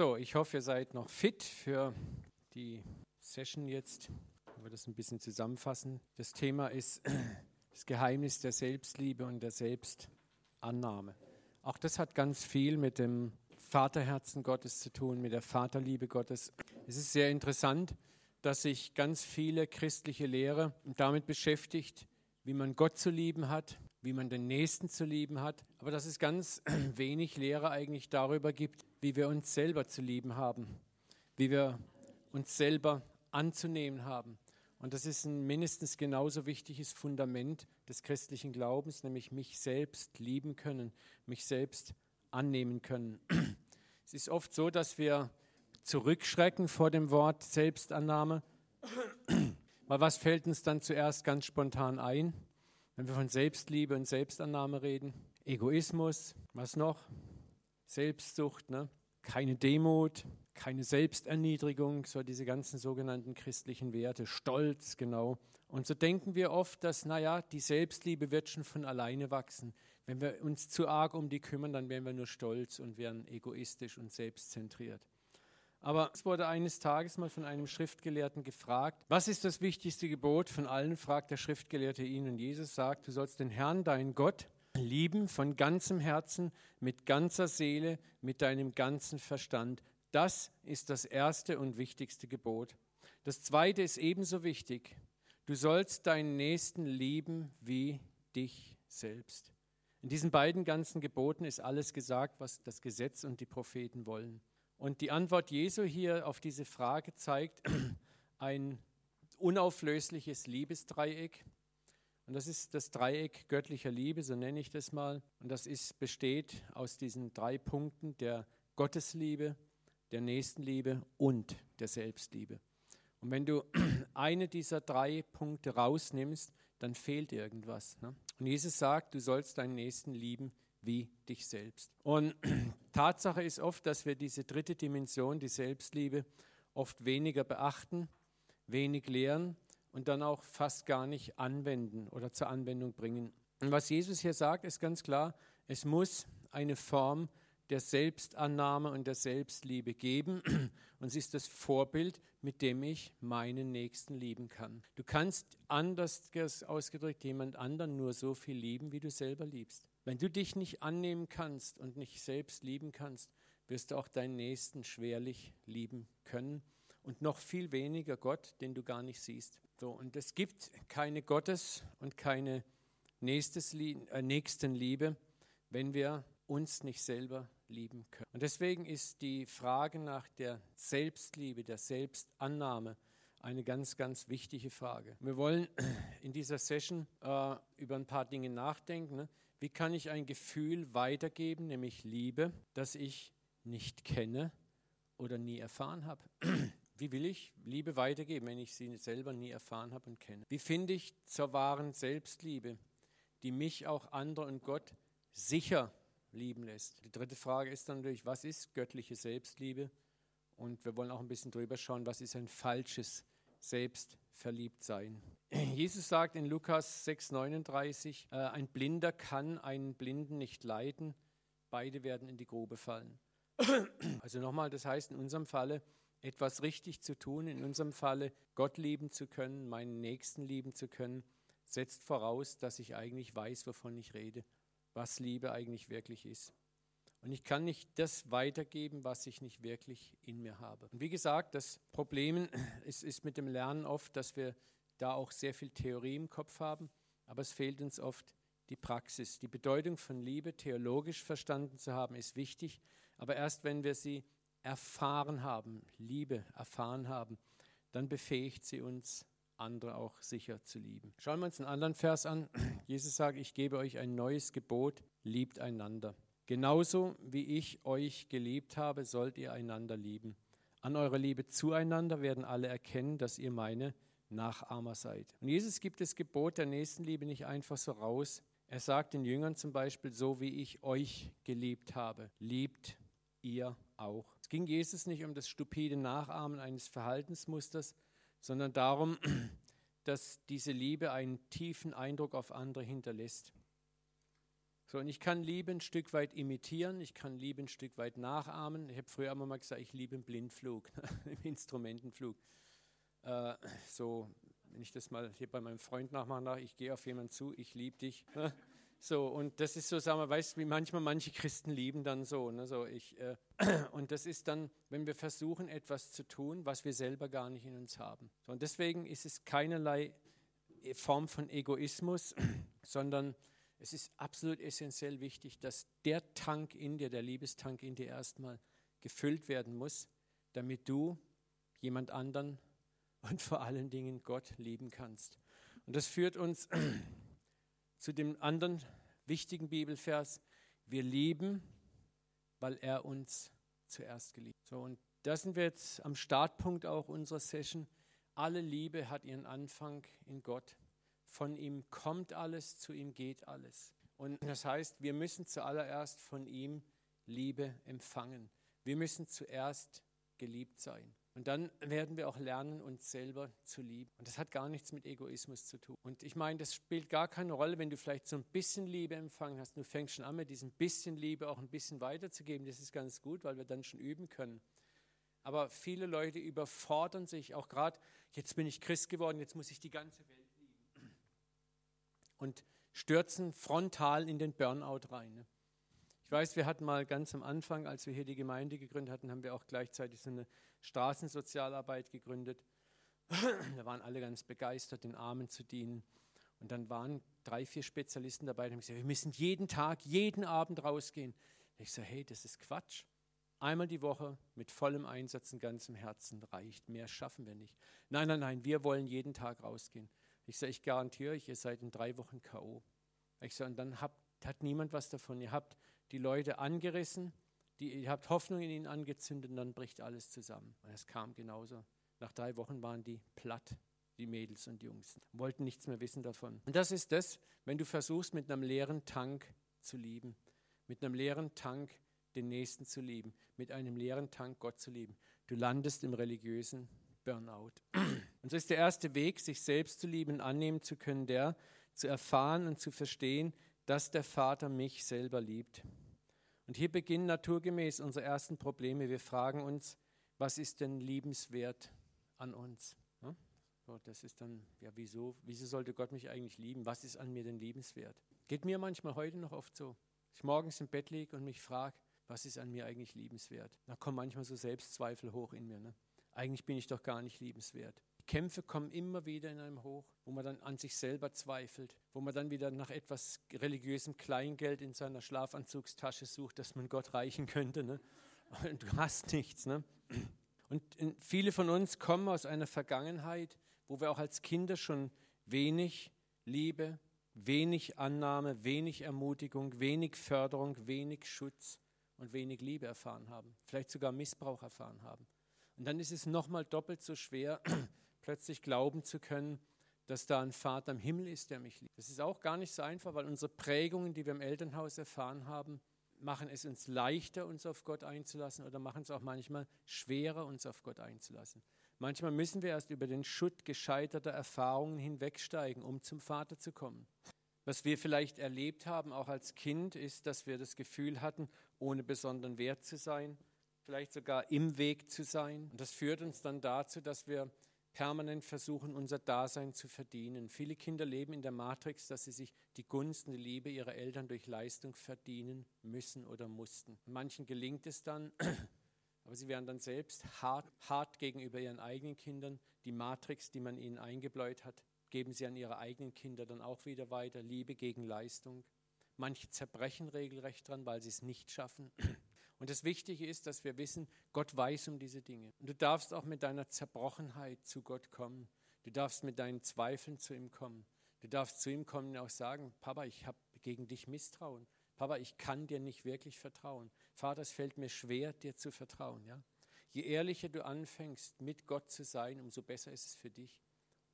So, ich hoffe, ihr seid noch fit für die Session jetzt. Ich wir das ein bisschen zusammenfassen. Das Thema ist das Geheimnis der Selbstliebe und der Selbstannahme. Auch das hat ganz viel mit dem Vaterherzen Gottes zu tun, mit der Vaterliebe Gottes. Es ist sehr interessant, dass sich ganz viele christliche Lehre damit beschäftigt, wie man Gott zu lieben hat, wie man den Nächsten zu lieben hat, aber dass es ganz wenig Lehre eigentlich darüber gibt, wie wir uns selber zu lieben haben, wie wir uns selber anzunehmen haben. Und das ist ein mindestens genauso wichtiges Fundament des christlichen Glaubens, nämlich mich selbst lieben können, mich selbst annehmen können. Es ist oft so, dass wir zurückschrecken vor dem Wort Selbstannahme. Weil was fällt uns dann zuerst ganz spontan ein, wenn wir von Selbstliebe und Selbstannahme reden? Egoismus, was noch? Selbstsucht, ne? keine Demut, keine Selbsterniedrigung, so diese ganzen sogenannten christlichen Werte, Stolz, genau. Und so denken wir oft, dass, naja, die Selbstliebe wird schon von alleine wachsen. Wenn wir uns zu arg um die kümmern, dann wären wir nur stolz und wären egoistisch und selbstzentriert. Aber es wurde eines Tages mal von einem Schriftgelehrten gefragt, was ist das wichtigste Gebot von allen, fragt der Schriftgelehrte ihn. Und Jesus sagt, du sollst den Herrn, deinen Gott, lieben von ganzem Herzen, mit ganzer Seele, mit deinem ganzen Verstand. Das ist das erste und wichtigste Gebot. Das zweite ist ebenso wichtig. Du sollst deinen Nächsten lieben wie dich selbst. In diesen beiden ganzen Geboten ist alles gesagt, was das Gesetz und die Propheten wollen. Und die Antwort Jesu hier auf diese Frage zeigt ein unauflösliches Liebesdreieck. Und das ist das Dreieck göttlicher Liebe, so nenne ich das mal. Und das ist, besteht aus diesen drei Punkten der Gottesliebe, der Nächstenliebe und der Selbstliebe. Und wenn du eine dieser drei Punkte rausnimmst, dann fehlt irgendwas. Ne? Und Jesus sagt, du sollst deinen Nächsten lieben wie dich selbst. Und Tatsache ist oft, dass wir diese dritte Dimension, die Selbstliebe, oft weniger beachten, wenig lehren und dann auch fast gar nicht anwenden oder zur Anwendung bringen. Und was Jesus hier sagt, ist ganz klar, es muss eine Form der Selbstannahme und der Selbstliebe geben. Und es ist das Vorbild, mit dem ich meinen Nächsten lieben kann. Du kannst anders ausgedrückt jemand anderen nur so viel lieben, wie du selber liebst. Wenn du dich nicht annehmen kannst und nicht selbst lieben kannst, wirst du auch deinen Nächsten schwerlich lieben können und noch viel weniger Gott, den du gar nicht siehst. So, und es gibt keine Gottes- und keine äh, Nächstenliebe, wenn wir uns nicht selber lieben können. Und deswegen ist die Frage nach der Selbstliebe, der Selbstannahme eine ganz, ganz wichtige Frage. Wir wollen in dieser Session äh, über ein paar Dinge nachdenken. Ne? Wie kann ich ein Gefühl weitergeben, nämlich Liebe, das ich nicht kenne oder nie erfahren habe? Wie will ich Liebe weitergeben, wenn ich sie selber nie erfahren habe und kenne? Wie finde ich zur wahren Selbstliebe, die mich auch andere und Gott sicher lieben lässt. Die dritte Frage ist dann natürlich, was ist göttliche Selbstliebe? Und wir wollen auch ein bisschen drüber schauen, was ist ein falsches Selbstverliebtsein. Jesus sagt in Lukas 6,39, äh, ein Blinder kann einen Blinden nicht leiden, beide werden in die Grube fallen. Also nochmal, das heißt in unserem Falle, etwas richtig zu tun, in unserem Falle Gott lieben zu können, meinen Nächsten lieben zu können, setzt voraus, dass ich eigentlich weiß, wovon ich rede was Liebe eigentlich wirklich ist. Und ich kann nicht das weitergeben, was ich nicht wirklich in mir habe. Und wie gesagt, das Problem ist, ist mit dem Lernen oft, dass wir da auch sehr viel Theorie im Kopf haben, aber es fehlt uns oft die Praxis. Die Bedeutung von Liebe theologisch verstanden zu haben, ist wichtig, aber erst wenn wir sie erfahren haben, Liebe erfahren haben, dann befähigt sie uns, andere auch sicher zu lieben. Schauen wir uns einen anderen Vers an. Jesus sagt, ich gebe euch ein neues Gebot, liebt einander. Genauso wie ich euch geliebt habe, sollt ihr einander lieben. An eurer Liebe zueinander werden alle erkennen, dass ihr meine Nachahmer seid. Und Jesus gibt das Gebot der Nächstenliebe nicht einfach so raus. Er sagt den Jüngern zum Beispiel, so wie ich euch geliebt habe, liebt ihr auch. Ging Jesus nicht um das stupide Nachahmen eines Verhaltensmusters, sondern darum, dass diese Liebe einen tiefen Eindruck auf andere hinterlässt. So, und ich kann Liebe ein Stück weit imitieren, ich kann Liebe ein Stück weit nachahmen. Ich habe früher immer mal gesagt, ich liebe im Blindflug, im Instrumentenflug. Äh, so, wenn ich das mal hier bei meinem Freund nachmache, ich gehe auf jemanden zu, ich liebe dich. So, und das ist so, sagen wir, weißt du, wie manchmal manche Christen lieben dann so. Ne, so ich, äh, und das ist dann, wenn wir versuchen, etwas zu tun, was wir selber gar nicht in uns haben. So, und deswegen ist es keinerlei Form von Egoismus, sondern es ist absolut essentiell wichtig, dass der Tank in dir, der Liebestank in dir erstmal gefüllt werden muss, damit du jemand anderen und vor allen Dingen Gott lieben kannst. Und das führt uns zu dem anderen wichtigen Bibelvers, wir lieben, weil er uns zuerst geliebt. hat. So und da sind wir jetzt am Startpunkt auch unserer Session. Alle Liebe hat ihren Anfang in Gott. Von ihm kommt alles, zu ihm geht alles. Und das heißt, wir müssen zuallererst von ihm Liebe empfangen. Wir müssen zuerst geliebt sein. Und dann werden wir auch lernen, uns selber zu lieben. Und das hat gar nichts mit Egoismus zu tun. Und ich meine, das spielt gar keine Rolle, wenn du vielleicht so ein bisschen Liebe empfangen hast. Du fängst schon an, mit diesem bisschen Liebe auch ein bisschen weiterzugeben. Das ist ganz gut, weil wir dann schon üben können. Aber viele Leute überfordern sich, auch gerade, jetzt bin ich Christ geworden, jetzt muss ich die ganze Welt lieben. Und stürzen frontal in den Burnout rein. Ne? Ich weiß, wir hatten mal ganz am Anfang, als wir hier die Gemeinde gegründet hatten, haben wir auch gleichzeitig so eine Straßensozialarbeit gegründet. Da waren alle ganz begeistert, den Armen zu dienen. Und dann waren drei, vier Spezialisten dabei, die haben gesagt, wir müssen jeden Tag, jeden Abend rausgehen. Ich sage, hey, das ist Quatsch. Einmal die Woche mit vollem Einsatz und ganzem Herzen reicht. Mehr schaffen wir nicht. Nein, nein, nein, wir wollen jeden Tag rausgehen. Ich sage, ich garantiere euch, ihr seid in drei Wochen K.O. Ich sage, und dann habt, hat niemand was davon. Ihr habt die Leute angerissen, die, ihr habt Hoffnung in ihnen angezündet und dann bricht alles zusammen. Und es kam genauso. Nach drei Wochen waren die platt, die Mädels und Jungs, wollten nichts mehr wissen davon. Und das ist das, wenn du versuchst, mit einem leeren Tank zu lieben, mit einem leeren Tank den Nächsten zu lieben, mit einem leeren Tank Gott zu lieben. Du landest im religiösen Burnout. Und so ist der erste Weg, sich selbst zu lieben, annehmen zu können, der zu erfahren und zu verstehen, dass der Vater mich selber liebt. Und hier beginnen naturgemäß unsere ersten Probleme. Wir fragen uns, was ist denn liebenswert an uns? Das ist dann, ja, wieso, wieso sollte Gott mich eigentlich lieben? Was ist an mir denn liebenswert? Geht mir manchmal heute noch oft so. Ich morgens im Bett liege und mich frage, was ist an mir eigentlich liebenswert? Da kommen manchmal so Selbstzweifel hoch in mir. Ne? Eigentlich bin ich doch gar nicht liebenswert. Kämpfe kommen immer wieder in einem hoch, wo man dann an sich selber zweifelt, wo man dann wieder nach etwas religiösem Kleingeld in seiner Schlafanzugstasche sucht, dass man Gott reichen könnte. Ne? Und du hast nichts. Ne? Und viele von uns kommen aus einer Vergangenheit, wo wir auch als Kinder schon wenig Liebe, wenig Annahme, wenig Ermutigung, wenig Förderung, wenig Schutz und wenig Liebe erfahren haben, vielleicht sogar Missbrauch erfahren haben. Und dann ist es nochmal doppelt so schwer, plötzlich glauben zu können, dass da ein Vater im Himmel ist, der mich liebt. Das ist auch gar nicht so einfach, weil unsere Prägungen, die wir im Elternhaus erfahren haben, machen es uns leichter, uns auf Gott einzulassen oder machen es auch manchmal schwerer, uns auf Gott einzulassen. Manchmal müssen wir erst über den Schutt gescheiterter Erfahrungen hinwegsteigen, um zum Vater zu kommen. Was wir vielleicht erlebt haben, auch als Kind, ist, dass wir das Gefühl hatten, ohne besonderen Wert zu sein, vielleicht sogar im Weg zu sein. Und das führt uns dann dazu, dass wir permanent versuchen, unser Dasein zu verdienen. Viele Kinder leben in der Matrix, dass sie sich die Gunst und die Liebe ihrer Eltern durch Leistung verdienen müssen oder mussten. Manchen gelingt es dann, aber sie werden dann selbst hart, hart gegenüber ihren eigenen Kindern. Die Matrix, die man ihnen eingebläut hat, geben sie an ihre eigenen Kinder dann auch wieder weiter. Liebe gegen Leistung. Manche zerbrechen regelrecht dran, weil sie es nicht schaffen. Und das Wichtige ist, dass wir wissen, Gott weiß um diese Dinge. Und du darfst auch mit deiner Zerbrochenheit zu Gott kommen. Du darfst mit deinen Zweifeln zu ihm kommen. Du darfst zu ihm kommen und auch sagen, Papa, ich habe gegen dich Misstrauen. Papa, ich kann dir nicht wirklich vertrauen. Vater, es fällt mir schwer, dir zu vertrauen. Ja? Je ehrlicher du anfängst, mit Gott zu sein, umso besser ist es für dich.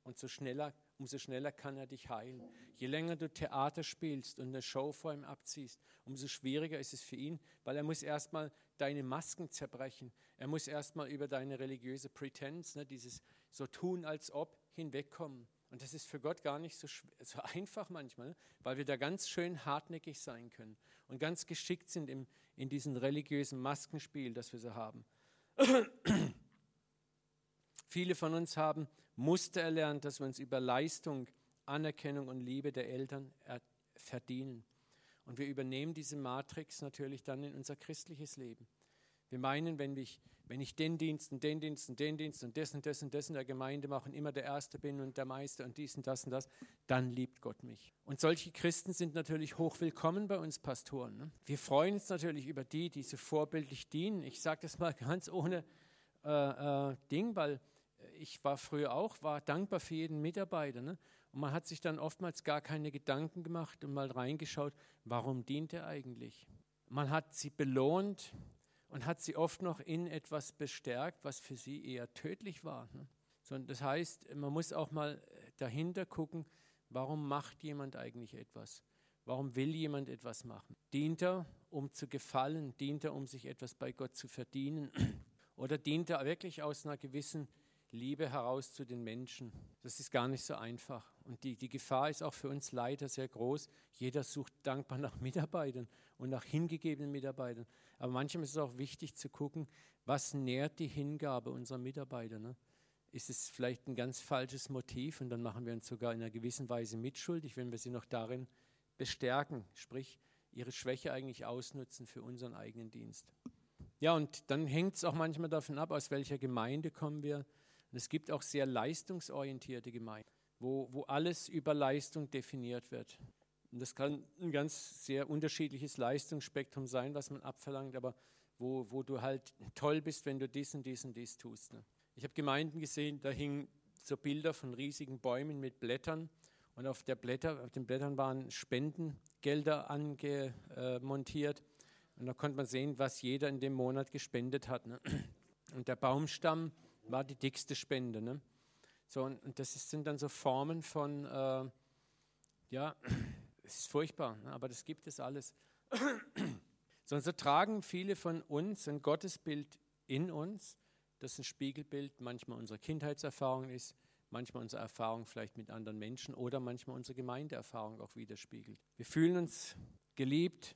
Und so schneller, umso schneller kann er dich heilen. Je länger du Theater spielst und eine Show vor ihm abziehst, umso schwieriger ist es für ihn, weil er muss erstmal deine Masken zerbrechen. Er muss erstmal über deine religiöse Prätenz, ne, dieses so tun als ob, hinwegkommen. Und das ist für Gott gar nicht so, so einfach manchmal, weil wir da ganz schön hartnäckig sein können und ganz geschickt sind im, in diesem religiösen Maskenspiel, das wir so haben. Viele von uns haben Muster erlernt, dass wir uns über Leistung, Anerkennung und Liebe der Eltern verdienen. Und wir übernehmen diese Matrix natürlich dann in unser christliches Leben. Wir meinen, wenn ich, wenn ich den Dienst und den Dienst und den Dienst und das und das und das in der Gemeinde mache und immer der Erste bin und der Meister und dies und das und das, dann liebt Gott mich. Und solche Christen sind natürlich hochwillkommen bei uns Pastoren. Ne? Wir freuen uns natürlich über die, die so vorbildlich dienen. Ich sage das mal ganz ohne äh, äh, Ding, weil ich war früher auch, war dankbar für jeden Mitarbeiter. Ne? Und man hat sich dann oftmals gar keine Gedanken gemacht und mal reingeschaut, warum dient er eigentlich? Man hat sie belohnt, und hat sie oft noch in etwas bestärkt, was für sie eher tödlich war. Ne? das heißt, man muss auch mal dahinter gucken, warum macht jemand eigentlich etwas? Warum will jemand etwas machen? Dient er, um zu gefallen? Dient er, um sich etwas bei Gott zu verdienen? Oder dient er wirklich aus einer gewissen Liebe heraus zu den Menschen? Das ist gar nicht so einfach. Und die, die Gefahr ist auch für uns leider sehr groß. Jeder sucht dankbar nach Mitarbeitern und nach hingegebenen Mitarbeitern. Aber manchmal ist es auch wichtig zu gucken, was nährt die Hingabe unserer Mitarbeiter. Ne? Ist es vielleicht ein ganz falsches Motiv und dann machen wir uns sogar in einer gewissen Weise mitschuldig, wenn wir sie noch darin bestärken, sprich ihre Schwäche eigentlich ausnutzen für unseren eigenen Dienst. Ja, und dann hängt es auch manchmal davon ab, aus welcher Gemeinde kommen wir. Und es gibt auch sehr leistungsorientierte Gemeinden, wo, wo alles über Leistung definiert wird. Und das kann ein ganz sehr unterschiedliches Leistungsspektrum sein, was man abverlangt, aber wo, wo du halt toll bist, wenn du dies und dies und dies tust. Ne? Ich habe Gemeinden gesehen, da hingen so Bilder von riesigen Bäumen mit Blättern und auf, der Blätter, auf den Blättern waren Spendengelder angemontiert und da konnte man sehen, was jeder in dem Monat gespendet hat. Ne? Und der Baumstamm war die dickste Spende. Ne? So, und, und das sind dann so Formen von, äh, ja, es ist furchtbar, ne? aber das gibt es alles. Sondern so tragen viele von uns ein Gottesbild in uns, das ein Spiegelbild manchmal unserer Kindheitserfahrung ist, manchmal unsere Erfahrung vielleicht mit anderen Menschen oder manchmal unsere Gemeindeerfahrung auch widerspiegelt. Wir fühlen uns geliebt,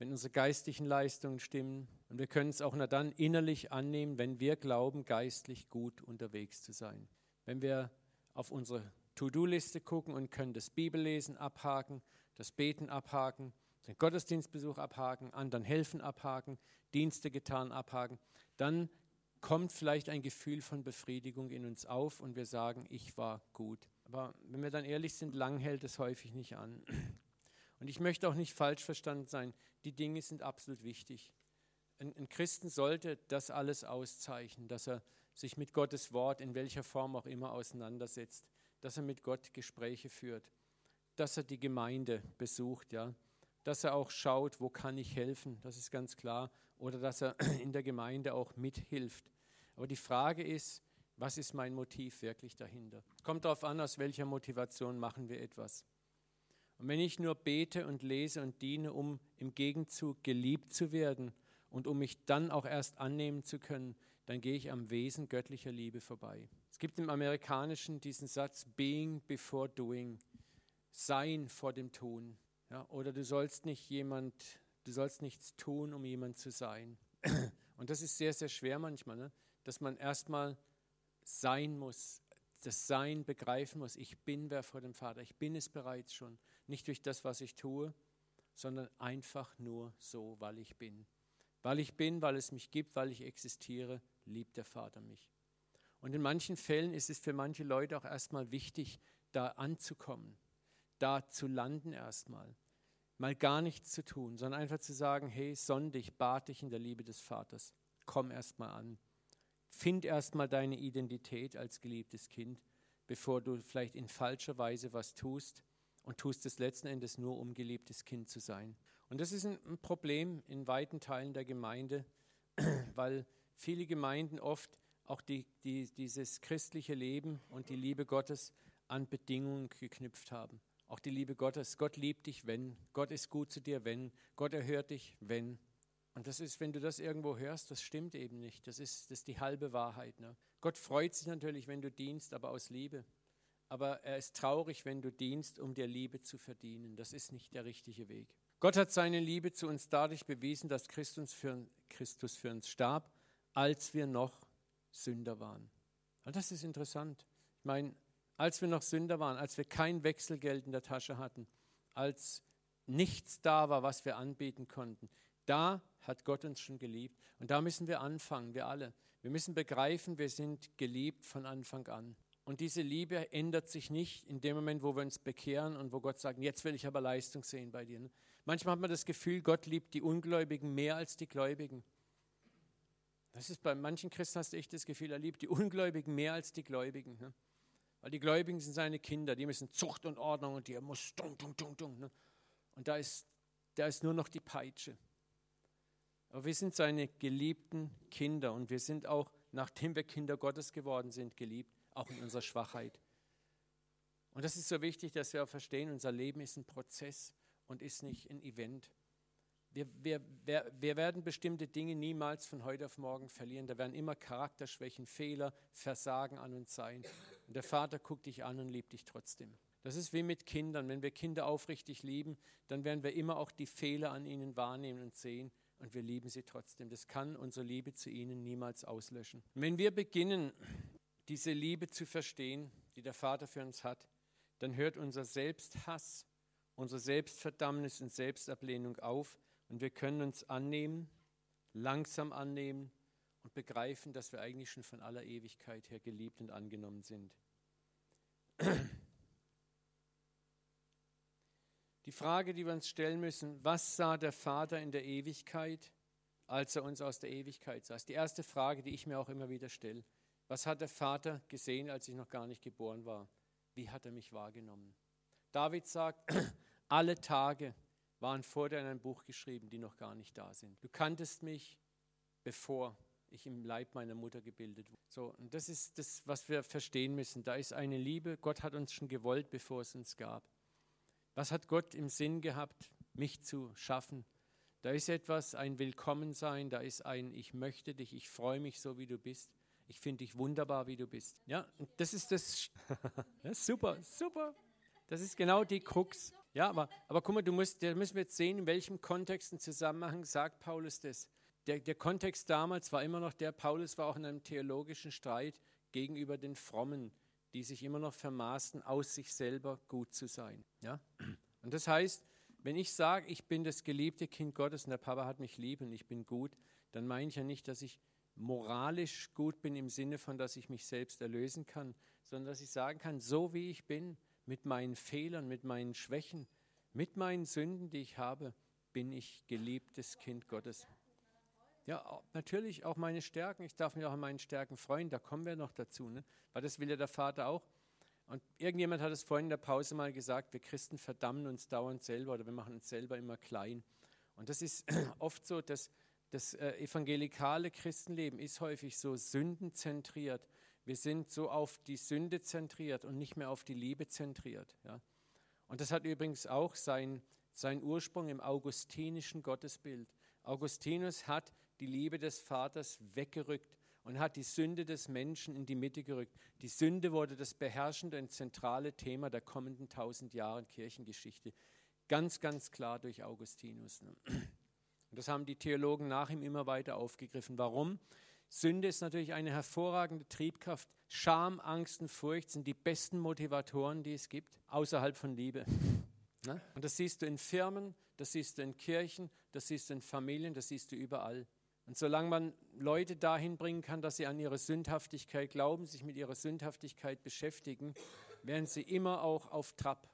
wenn unsere geistlichen Leistungen stimmen und wir können es auch nur dann innerlich annehmen, wenn wir glauben, geistlich gut unterwegs zu sein. Wenn wir auf unsere To-Do-Liste gucken und können das Bibellesen abhaken das Beten abhaken, den Gottesdienstbesuch abhaken, anderen helfen abhaken, Dienste getan abhaken, dann kommt vielleicht ein Gefühl von Befriedigung in uns auf und wir sagen, ich war gut. Aber wenn wir dann ehrlich sind, lang hält es häufig nicht an. Und ich möchte auch nicht falsch verstanden sein, die Dinge sind absolut wichtig. Ein, ein Christen sollte das alles auszeichnen, dass er sich mit Gottes Wort in welcher Form auch immer auseinandersetzt, dass er mit Gott Gespräche führt dass er die Gemeinde besucht, ja, dass er auch schaut, wo kann ich helfen, das ist ganz klar, oder dass er in der Gemeinde auch mithilft. Aber die Frage ist, was ist mein Motiv wirklich dahinter? Kommt darauf an, aus welcher Motivation machen wir etwas. Und wenn ich nur bete und lese und diene, um im Gegenzug geliebt zu werden und um mich dann auch erst annehmen zu können, dann gehe ich am Wesen göttlicher Liebe vorbei. Es gibt im Amerikanischen diesen Satz, being before doing. Sein vor dem Tun. Ja, oder du sollst nicht jemand, du sollst nichts tun, um jemand zu sein. Und das ist sehr, sehr schwer manchmal, ne? dass man erstmal sein muss, das Sein begreifen muss. Ich bin wer vor dem Vater. Ich bin es bereits schon. Nicht durch das, was ich tue, sondern einfach nur so, weil ich bin. Weil ich bin, weil es mich gibt, weil ich existiere, liebt der Vater mich. Und in manchen Fällen ist es für manche Leute auch erstmal wichtig, da anzukommen da zu landen erstmal. Mal gar nichts zu tun, sondern einfach zu sagen, hey, sonn dich, bat dich in der Liebe des Vaters. Komm erstmal an. Find erstmal deine Identität als geliebtes Kind, bevor du vielleicht in falscher Weise was tust und tust es letzten Endes nur, um geliebtes Kind zu sein. Und das ist ein Problem in weiten Teilen der Gemeinde, weil viele Gemeinden oft auch die, die, dieses christliche Leben und die Liebe Gottes an Bedingungen geknüpft haben. Auch die Liebe Gottes. Gott liebt dich, wenn. Gott ist gut zu dir, wenn. Gott erhört dich, wenn. Und das ist, wenn du das irgendwo hörst, das stimmt eben nicht. Das ist, das ist die halbe Wahrheit. Ne? Gott freut sich natürlich, wenn du dienst, aber aus Liebe. aber er ist traurig, wenn du dienst, um dir Liebe zu verdienen. Das ist nicht der richtige Weg. Gott hat seine Liebe zu uns dadurch bewiesen, dass Christus für, Christus für uns starb, als wir noch Sünder waren. Und das ist interessant. Ich meine, als wir noch Sünder waren, als wir kein Wechselgeld in der Tasche hatten, als nichts da war, was wir anbieten konnten, da hat Gott uns schon geliebt. Und da müssen wir anfangen, wir alle. Wir müssen begreifen, wir sind geliebt von Anfang an. Und diese Liebe ändert sich nicht in dem Moment, wo wir uns bekehren und wo Gott sagt, jetzt will ich aber Leistung sehen bei dir. Ne? Manchmal hat man das Gefühl, Gott liebt die Ungläubigen mehr als die Gläubigen. Das ist bei manchen Christen hast du echt das Gefühl, er liebt die Ungläubigen mehr als die Gläubigen. Ne? Weil die Gläubigen sind seine Kinder, die müssen Zucht und Ordnung und die muss dung, dung, dung, dung. Ne? Und da ist, da ist nur noch die Peitsche. Aber wir sind seine geliebten Kinder und wir sind auch, nachdem wir Kinder Gottes geworden sind, geliebt, auch in unserer Schwachheit. Und das ist so wichtig, dass wir auch verstehen, unser Leben ist ein Prozess und ist nicht ein Event. Wir, wir, wir, werden bestimmte Dinge niemals von heute auf morgen verlieren. Da werden immer Charakterschwächen, Fehler, Versagen an uns sein. Und der Vater guckt dich an und liebt dich trotzdem. Das ist wie mit Kindern. Wenn wir Kinder aufrichtig lieben, dann werden wir immer auch die Fehler an ihnen wahrnehmen und sehen und wir lieben sie trotzdem. Das kann unsere Liebe zu ihnen niemals auslöschen. wenn wir beginnen, diese Liebe zu verstehen, die der Vater für uns hat, dann hört unser Selbsthass, unsere Selbstverdammnis und Selbstablehnung auf und wir können uns annehmen, langsam annehmen und begreifen, dass wir eigentlich schon von aller Ewigkeit her geliebt und angenommen sind. Die Frage, die wir uns stellen müssen, was sah der Vater in der Ewigkeit, als er uns aus der Ewigkeit sah? Die erste Frage, die ich mir auch immer wieder stelle. Was hat der Vater gesehen, als ich noch gar nicht geboren war? Wie hat er mich wahrgenommen? David sagt, alle Tage waren vor dir in ein Buch geschrieben, die noch gar nicht da sind. Du kanntest mich, bevor ich im Leib meiner Mutter gebildet wurde. So, und das ist das, was wir verstehen müssen. Da ist eine Liebe. Gott hat uns schon gewollt, bevor es uns gab. Was hat Gott im Sinn gehabt, mich zu schaffen? Da ist etwas, ein Willkommensein, da ist ein Ich möchte dich, ich freue mich so, wie du bist. Ich finde dich wunderbar, wie du bist. Ja, das ist das. ja, super, super. Das ist genau die Krux. Ja, aber, aber guck mal, du musst, da müssen wir jetzt sehen, in welchem Kontext und Zusammenhang sagt Paulus das. Der, der Kontext damals war immer noch der, Paulus war auch in einem theologischen Streit gegenüber den Frommen, die sich immer noch vermaßen, aus sich selber gut zu sein. Ja? Und das heißt, wenn ich sage, ich bin das geliebte Kind Gottes und der Papa hat mich lieb und ich bin gut, dann meine ich ja nicht, dass ich moralisch gut bin im Sinne von, dass ich mich selbst erlösen kann, sondern dass ich sagen kann, so wie ich bin, mit meinen Fehlern, mit meinen Schwächen, mit meinen Sünden, die ich habe, bin ich geliebtes Kind Gottes. Ja, natürlich auch meine Stärken. Ich darf mich auch an meinen Stärken freuen. Da kommen wir noch dazu. Ne? Weil das will ja der Vater auch. Und irgendjemand hat es vorhin in der Pause mal gesagt, wir Christen verdammen uns dauernd selber oder wir machen uns selber immer klein. Und das ist oft so, dass das äh, evangelikale Christenleben ist häufig so sündenzentriert. Wir sind so auf die Sünde zentriert und nicht mehr auf die Liebe zentriert. Ja? Und das hat übrigens auch seinen sein Ursprung im augustinischen Gottesbild. Augustinus hat die Liebe des Vaters weggerückt und hat die Sünde des Menschen in die Mitte gerückt. Die Sünde wurde das beherrschende und zentrale Thema der kommenden tausend Jahre Kirchengeschichte. Ganz, ganz klar durch Augustinus. Ne? Und das haben die Theologen nach ihm immer weiter aufgegriffen. Warum? Sünde ist natürlich eine hervorragende Triebkraft. Scham, Angst und Furcht sind die besten Motivatoren, die es gibt, außerhalb von Liebe. Ne? Und das siehst du in Firmen, das siehst du in Kirchen, das siehst du in Familien, das siehst du überall. Und solange man Leute dahin bringen kann, dass sie an ihre Sündhaftigkeit glauben, sich mit ihrer Sündhaftigkeit beschäftigen, werden sie immer auch auf Trab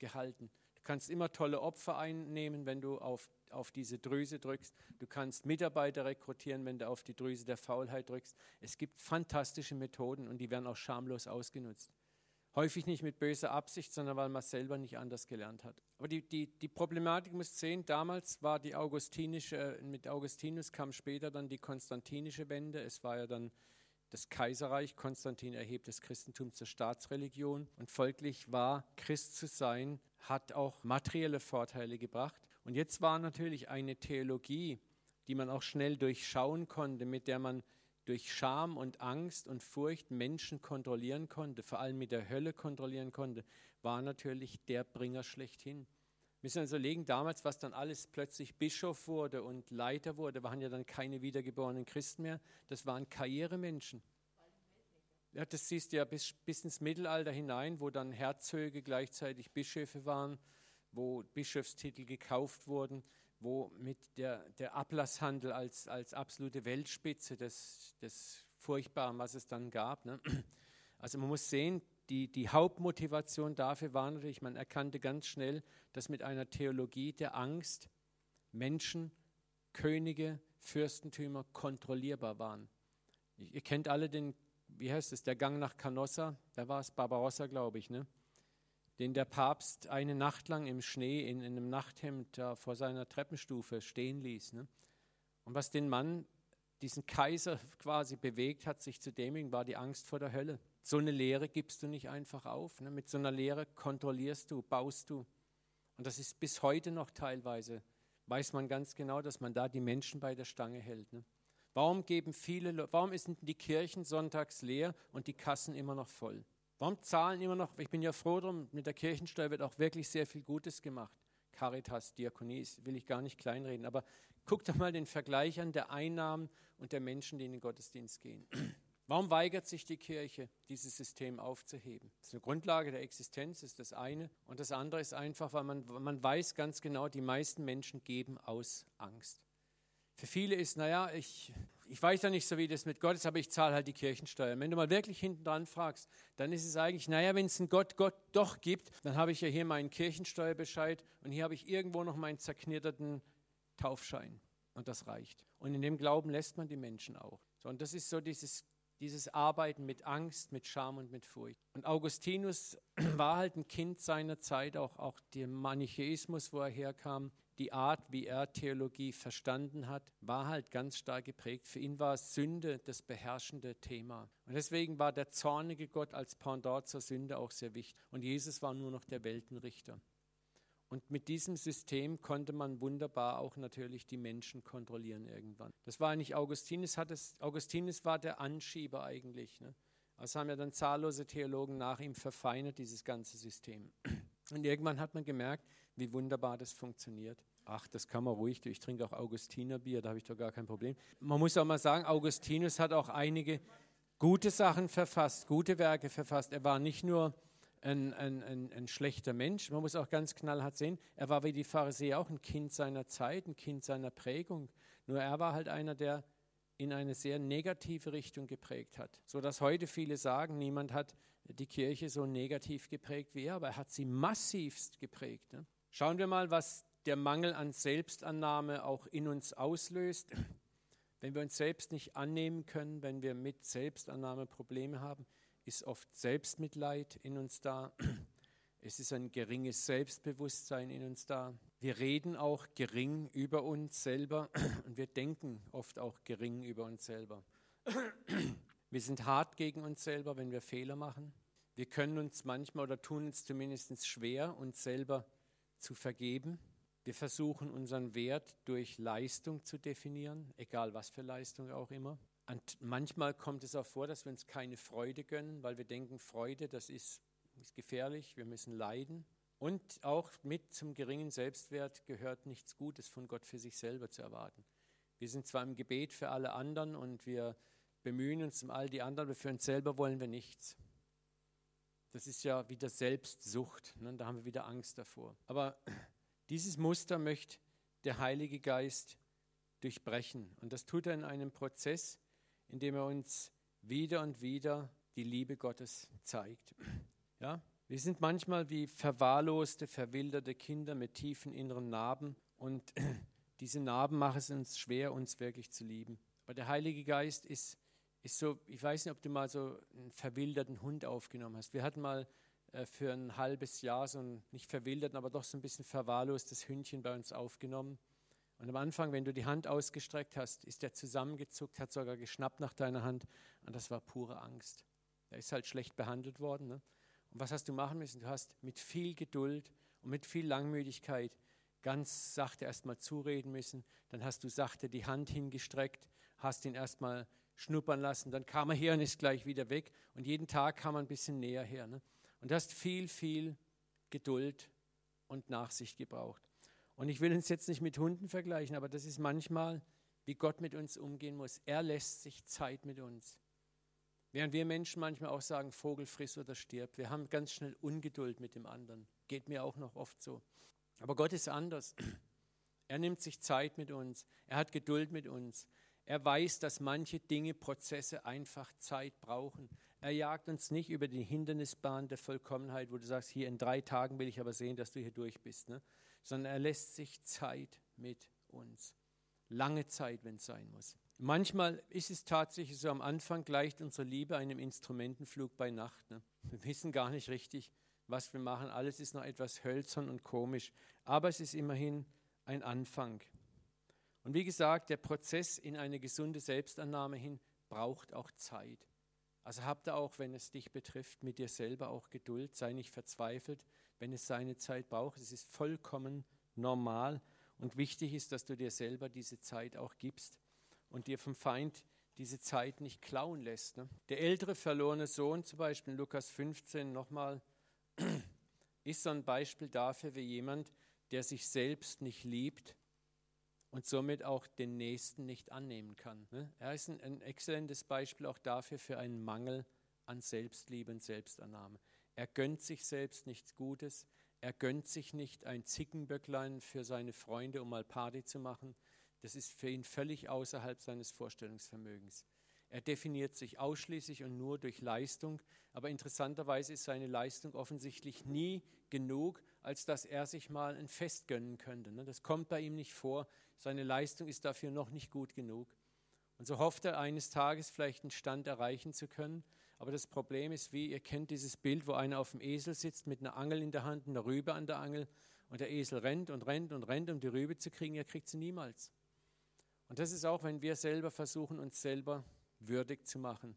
gehalten. Du kannst immer tolle Opfer einnehmen, wenn du auf, auf diese Drüse drückst. Du kannst Mitarbeiter rekrutieren, wenn du auf die Drüse der Faulheit drückst. Es gibt fantastische Methoden und die werden auch schamlos ausgenutzt. Häufig nicht mit böser Absicht, sondern weil man selber nicht anders gelernt hat. Aber die, die, die Problematik muss sehen, damals war die augustinische, mit Augustinus kam später dann die konstantinische Wende. Es war ja dann das Kaiserreich. Konstantin erhebt das Christentum zur Staatsreligion. Und folglich war Christ zu sein, hat auch materielle Vorteile gebracht. Und jetzt war natürlich eine Theologie, die man auch schnell durchschauen konnte, mit der man durch Scham und Angst und Furcht Menschen kontrollieren konnte, vor allem mit der Hölle kontrollieren konnte, war natürlich der Bringer schlechthin. Wir müssen also legen, damals, was dann alles plötzlich Bischof wurde und Leiter wurde, waren ja dann keine wiedergeborenen Christen mehr, das waren Karrieremenschen. Ja, das siehst du ja bis, bis ins Mittelalter hinein, wo dann Herzöge gleichzeitig Bischöfe waren, wo Bischofstitel gekauft wurden, wo mit der, der Ablasshandel als, als absolute Weltspitze des, des Furchtbaren, was es dann gab. Ne? Also man muss sehen, die, die Hauptmotivation dafür war natürlich, man erkannte ganz schnell, dass mit einer Theologie der Angst Menschen, Könige, Fürstentümer kontrollierbar waren. Ihr kennt alle den, wie heißt es, der Gang nach Canossa, da war es Barbarossa, glaube ich, ne? Den der Papst eine Nacht lang im Schnee in, in einem Nachthemd da vor seiner Treppenstufe stehen ließ. Ne? Und was den Mann, diesen Kaiser quasi bewegt hat, sich zu demütigen, war die Angst vor der Hölle. So eine Lehre gibst du nicht einfach auf. Ne? Mit so einer Lehre kontrollierst du, baust du. Und das ist bis heute noch teilweise, weiß man ganz genau, dass man da die Menschen bei der Stange hält. Ne? Warum geben viele, warum sind die Kirchen sonntags leer und die Kassen immer noch voll? Warum zahlen immer noch, ich bin ja froh drum, mit der Kirchensteuer wird auch wirklich sehr viel Gutes gemacht. Caritas, Diakonie, will ich gar nicht kleinreden, aber guck doch mal den Vergleich an der Einnahmen und der Menschen, die in den Gottesdienst gehen. Warum weigert sich die Kirche, dieses System aufzuheben? Das ist eine Grundlage der Existenz, ist das eine. Und das andere ist einfach, weil man, man weiß ganz genau, die meisten Menschen geben aus Angst. Für viele ist, naja, ich, ich weiß ja nicht so, wie das mit Gott ist, aber ich zahle halt die Kirchensteuer. Wenn du mal wirklich hinten dran fragst, dann ist es eigentlich, naja, wenn es einen Gott, Gott doch gibt, dann habe ich ja hier meinen Kirchensteuerbescheid und hier habe ich irgendwo noch meinen zerknitterten Taufschein. Und das reicht. Und in dem Glauben lässt man die Menschen auch. So, und das ist so dieses, dieses Arbeiten mit Angst, mit Scham und mit Furcht. Und Augustinus war halt ein Kind seiner Zeit, auch, auch der Manichäismus, wo er herkam, die Art, wie er Theologie verstanden hat, war halt ganz stark geprägt. Für ihn war Sünde das beherrschende Thema. Und deswegen war der zornige Gott als Pendant zur Sünde auch sehr wichtig. Und Jesus war nur noch der Weltenrichter. Und mit diesem System konnte man wunderbar auch natürlich die Menschen kontrollieren irgendwann. Das war nicht Augustinus, hat es, Augustinus war der Anschieber eigentlich. Ne? Das haben ja dann zahllose Theologen nach ihm verfeinert, dieses ganze System. Und irgendwann hat man gemerkt, wie wunderbar das funktioniert. Ach, das kann man ruhig, ich trinke auch Augustinerbier, da habe ich doch gar kein Problem. Man muss auch mal sagen, Augustinus hat auch einige gute Sachen verfasst, gute Werke verfasst. Er war nicht nur ein, ein, ein, ein, schlechter Mensch, man muss auch ganz knallhart sehen, er war wie die Pharisäer auch ein Kind seiner Zeit, ein Kind seiner Prägung. Nur er war halt einer, der in eine sehr negative Richtung geprägt hat, sodass heute viele sagen, niemand hat die Kirche so negativ geprägt wie er, aber er hat sie massivst geprägt. Ne? Schauen wir mal, was der Mangel an Selbstannahme auch in uns auslöst. Wenn wir uns selbst nicht annehmen können, wenn wir mit Selbstannahme Probleme haben, ist oft Selbstmitleid in uns da. Es ist ein geringes Selbstbewusstsein in uns da. Wir reden auch gering über uns selber und wir denken oft auch gering über uns selber. Wir sind hart gegen uns selber, wenn wir Fehler machen. Wir können uns manchmal oder tun uns zumindest schwer, uns selber zu vergeben. Wir versuchen unseren Wert durch Leistung zu definieren, egal was für Leistung auch immer. Und manchmal kommt es auch vor, dass wir uns keine Freude gönnen, weil wir denken, Freude, das ist, ist gefährlich, wir müssen leiden. Und auch mit zum geringen Selbstwert gehört nichts Gutes von Gott für sich selber zu erwarten. Wir sind zwar im Gebet für alle anderen und wir bemühen uns um all die anderen, aber für uns selber wollen wir nichts. Das ist ja wieder Selbstsucht. Ne? Da haben wir wieder Angst davor. Aber dieses Muster möchte der Heilige Geist durchbrechen. Und das tut er in einem Prozess, in dem er uns wieder und wieder die Liebe Gottes zeigt. Ja? Wir sind manchmal wie verwahrloste, verwilderte Kinder mit tiefen inneren Narben und diese Narben machen es uns schwer, uns wirklich zu lieben. Aber der Heilige Geist ist ist so, ich weiß nicht, ob du mal so einen verwilderten Hund aufgenommen hast. Wir hatten mal äh, für ein halbes Jahr so ein, nicht verwilderten, aber doch so ein bisschen verwahrlostes Hündchen bei uns aufgenommen. Und am Anfang, wenn du die Hand ausgestreckt hast, ist der zusammengezuckt, hat sogar geschnappt nach deiner Hand. Und das war pure Angst. Er ist halt schlecht behandelt worden. Ne? Und was hast du machen müssen? Du hast mit viel Geduld und mit viel Langmütigkeit ganz sachte erstmal zureden müssen. Dann hast du sachte die Hand hingestreckt, hast ihn erstmal schnuppern lassen. Dann kam er her und ist gleich wieder weg. Und jeden Tag kam er ein bisschen näher her. Ne? Und hast viel, viel Geduld und Nachsicht gebraucht. Und ich will uns jetzt nicht mit Hunden vergleichen, aber das ist manchmal, wie Gott mit uns umgehen muss. Er lässt sich Zeit mit uns. Während wir Menschen manchmal auch sagen, Vogel friss oder stirb. Wir haben ganz schnell Ungeduld mit dem anderen. Geht mir auch noch oft so. Aber Gott ist anders. Er nimmt sich Zeit mit uns. Er hat Geduld mit uns. Er weiß, dass manche Dinge, Prozesse einfach Zeit brauchen. Er jagt uns nicht über die Hindernisbahn der Vollkommenheit, wo du sagst, hier in drei Tagen will ich aber sehen, dass du hier durch bist, ne? sondern er lässt sich Zeit mit uns. Lange Zeit, wenn es sein muss. Manchmal ist es tatsächlich so, am Anfang gleicht unsere Liebe einem Instrumentenflug bei Nacht. Ne? Wir wissen gar nicht richtig, was wir machen. Alles ist noch etwas hölzern und komisch. Aber es ist immerhin ein Anfang. Und wie gesagt, der Prozess in eine gesunde Selbstannahme hin braucht auch Zeit. Also habt auch, wenn es dich betrifft, mit dir selber auch Geduld, sei nicht verzweifelt, wenn es seine Zeit braucht. Es ist vollkommen normal und wichtig ist, dass du dir selber diese Zeit auch gibst und dir vom Feind diese Zeit nicht klauen lässt. Ne? Der ältere verlorene Sohn, zum Beispiel in Lukas 15 nochmal, ist so ein Beispiel dafür, wie jemand, der sich selbst nicht liebt und somit auch den Nächsten nicht annehmen kann. Ne? Er ist ein, ein exzellentes Beispiel auch dafür für einen Mangel an Selbstliebe und Selbstannahme. Er gönnt sich selbst nichts Gutes, er gönnt sich nicht ein Zickenböcklein für seine Freunde, um mal Party zu machen. Das ist für ihn völlig außerhalb seines Vorstellungsvermögens. Er definiert sich ausschließlich und nur durch Leistung, aber interessanterweise ist seine Leistung offensichtlich nie genug, als dass er sich mal ein Fest gönnen könnte. Ne? Das kommt bei ihm nicht vor. Seine Leistung ist dafür noch nicht gut genug. Und so hofft er eines Tages vielleicht einen Stand erreichen zu können. Aber das Problem ist, wie ihr kennt dieses Bild, wo einer auf dem Esel sitzt mit einer Angel in der Hand, einer Rübe an der Angel und der Esel rennt und rennt und rennt, um die Rübe zu kriegen, er kriegt sie niemals. Und das ist auch, wenn wir selber versuchen, uns selber würdig zu machen.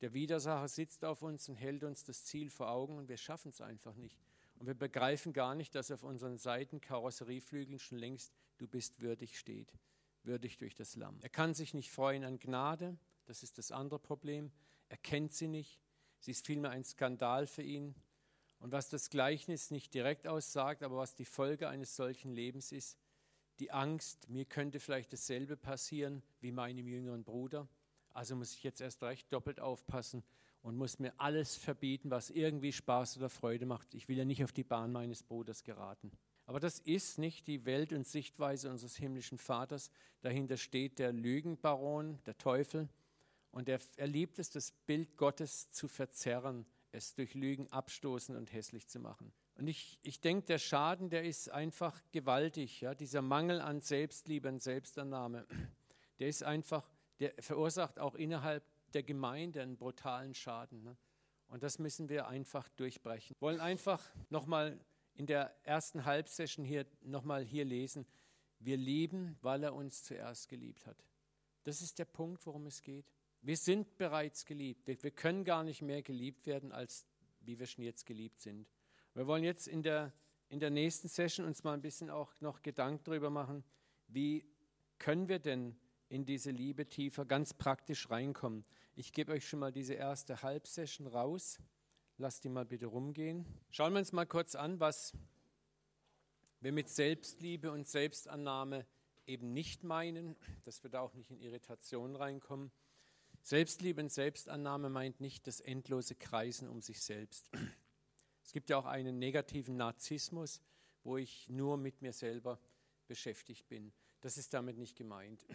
Der Widersacher sitzt auf uns und hält uns das Ziel vor Augen und wir schaffen es einfach nicht. Und wir begreifen gar nicht, dass auf unseren Seiten Karosserieflügeln schon längst du bist würdig steht, würdig durch das Lamm. Er kann sich nicht freuen an Gnade, das ist das andere Problem. Er kennt sie nicht, sie ist vielmehr ein Skandal für ihn. Und was das Gleichnis nicht direkt aussagt, aber was die Folge eines solchen Lebens ist, die Angst, mir könnte vielleicht dasselbe passieren wie meinem jüngeren Bruder. Also muss ich jetzt erst recht doppelt aufpassen und muss mir alles verbieten, was irgendwie Spaß oder Freude macht. Ich will ja nicht auf die Bahn meines Bruders geraten. Aber das ist nicht die Welt und Sichtweise unseres himmlischen Vaters. Dahinter steht der Lügenbaron, der Teufel. Und er, er liebt es, das Bild Gottes zu verzerren, es durch Lügen abstoßen und hässlich zu machen. Und ich, ich denke, der Schaden, der ist einfach gewaltig. Ja? Dieser Mangel an Selbstliebe und Selbstannahme, der ist einfach der verursacht auch innerhalb der Gemeinde einen brutalen Schaden. Ne? Und das müssen wir einfach durchbrechen. Wir wollen einfach nochmal in der ersten Halbsession hier nochmal hier lesen. Wir lieben, weil er uns zuerst geliebt hat. Das ist der Punkt, worum es geht. Wir sind bereits geliebt. Wir, können gar nicht mehr geliebt werden, als wie wir schon jetzt geliebt sind. Wir wollen jetzt in der, in der nächsten Session uns mal ein bisschen auch noch Gedanken darüber machen, wie können wir denn in diese Liebe tiefer ganz praktisch reinkommen. Ich gebe euch schon mal diese erste Halbsession raus. Lasst die mal bitte rumgehen. Schauen wir uns mal kurz an, was wir mit Selbstliebe und Selbstannahme eben nicht meinen, dass wir da auch nicht in Irritation reinkommen. Selbstliebe und Selbstannahme meint nicht das endlose Kreisen um sich selbst. Es gibt ja auch einen negativen Narzissmus, wo ich nur mit mir selber beschäftigt bin. Das ist damit nicht gemeint.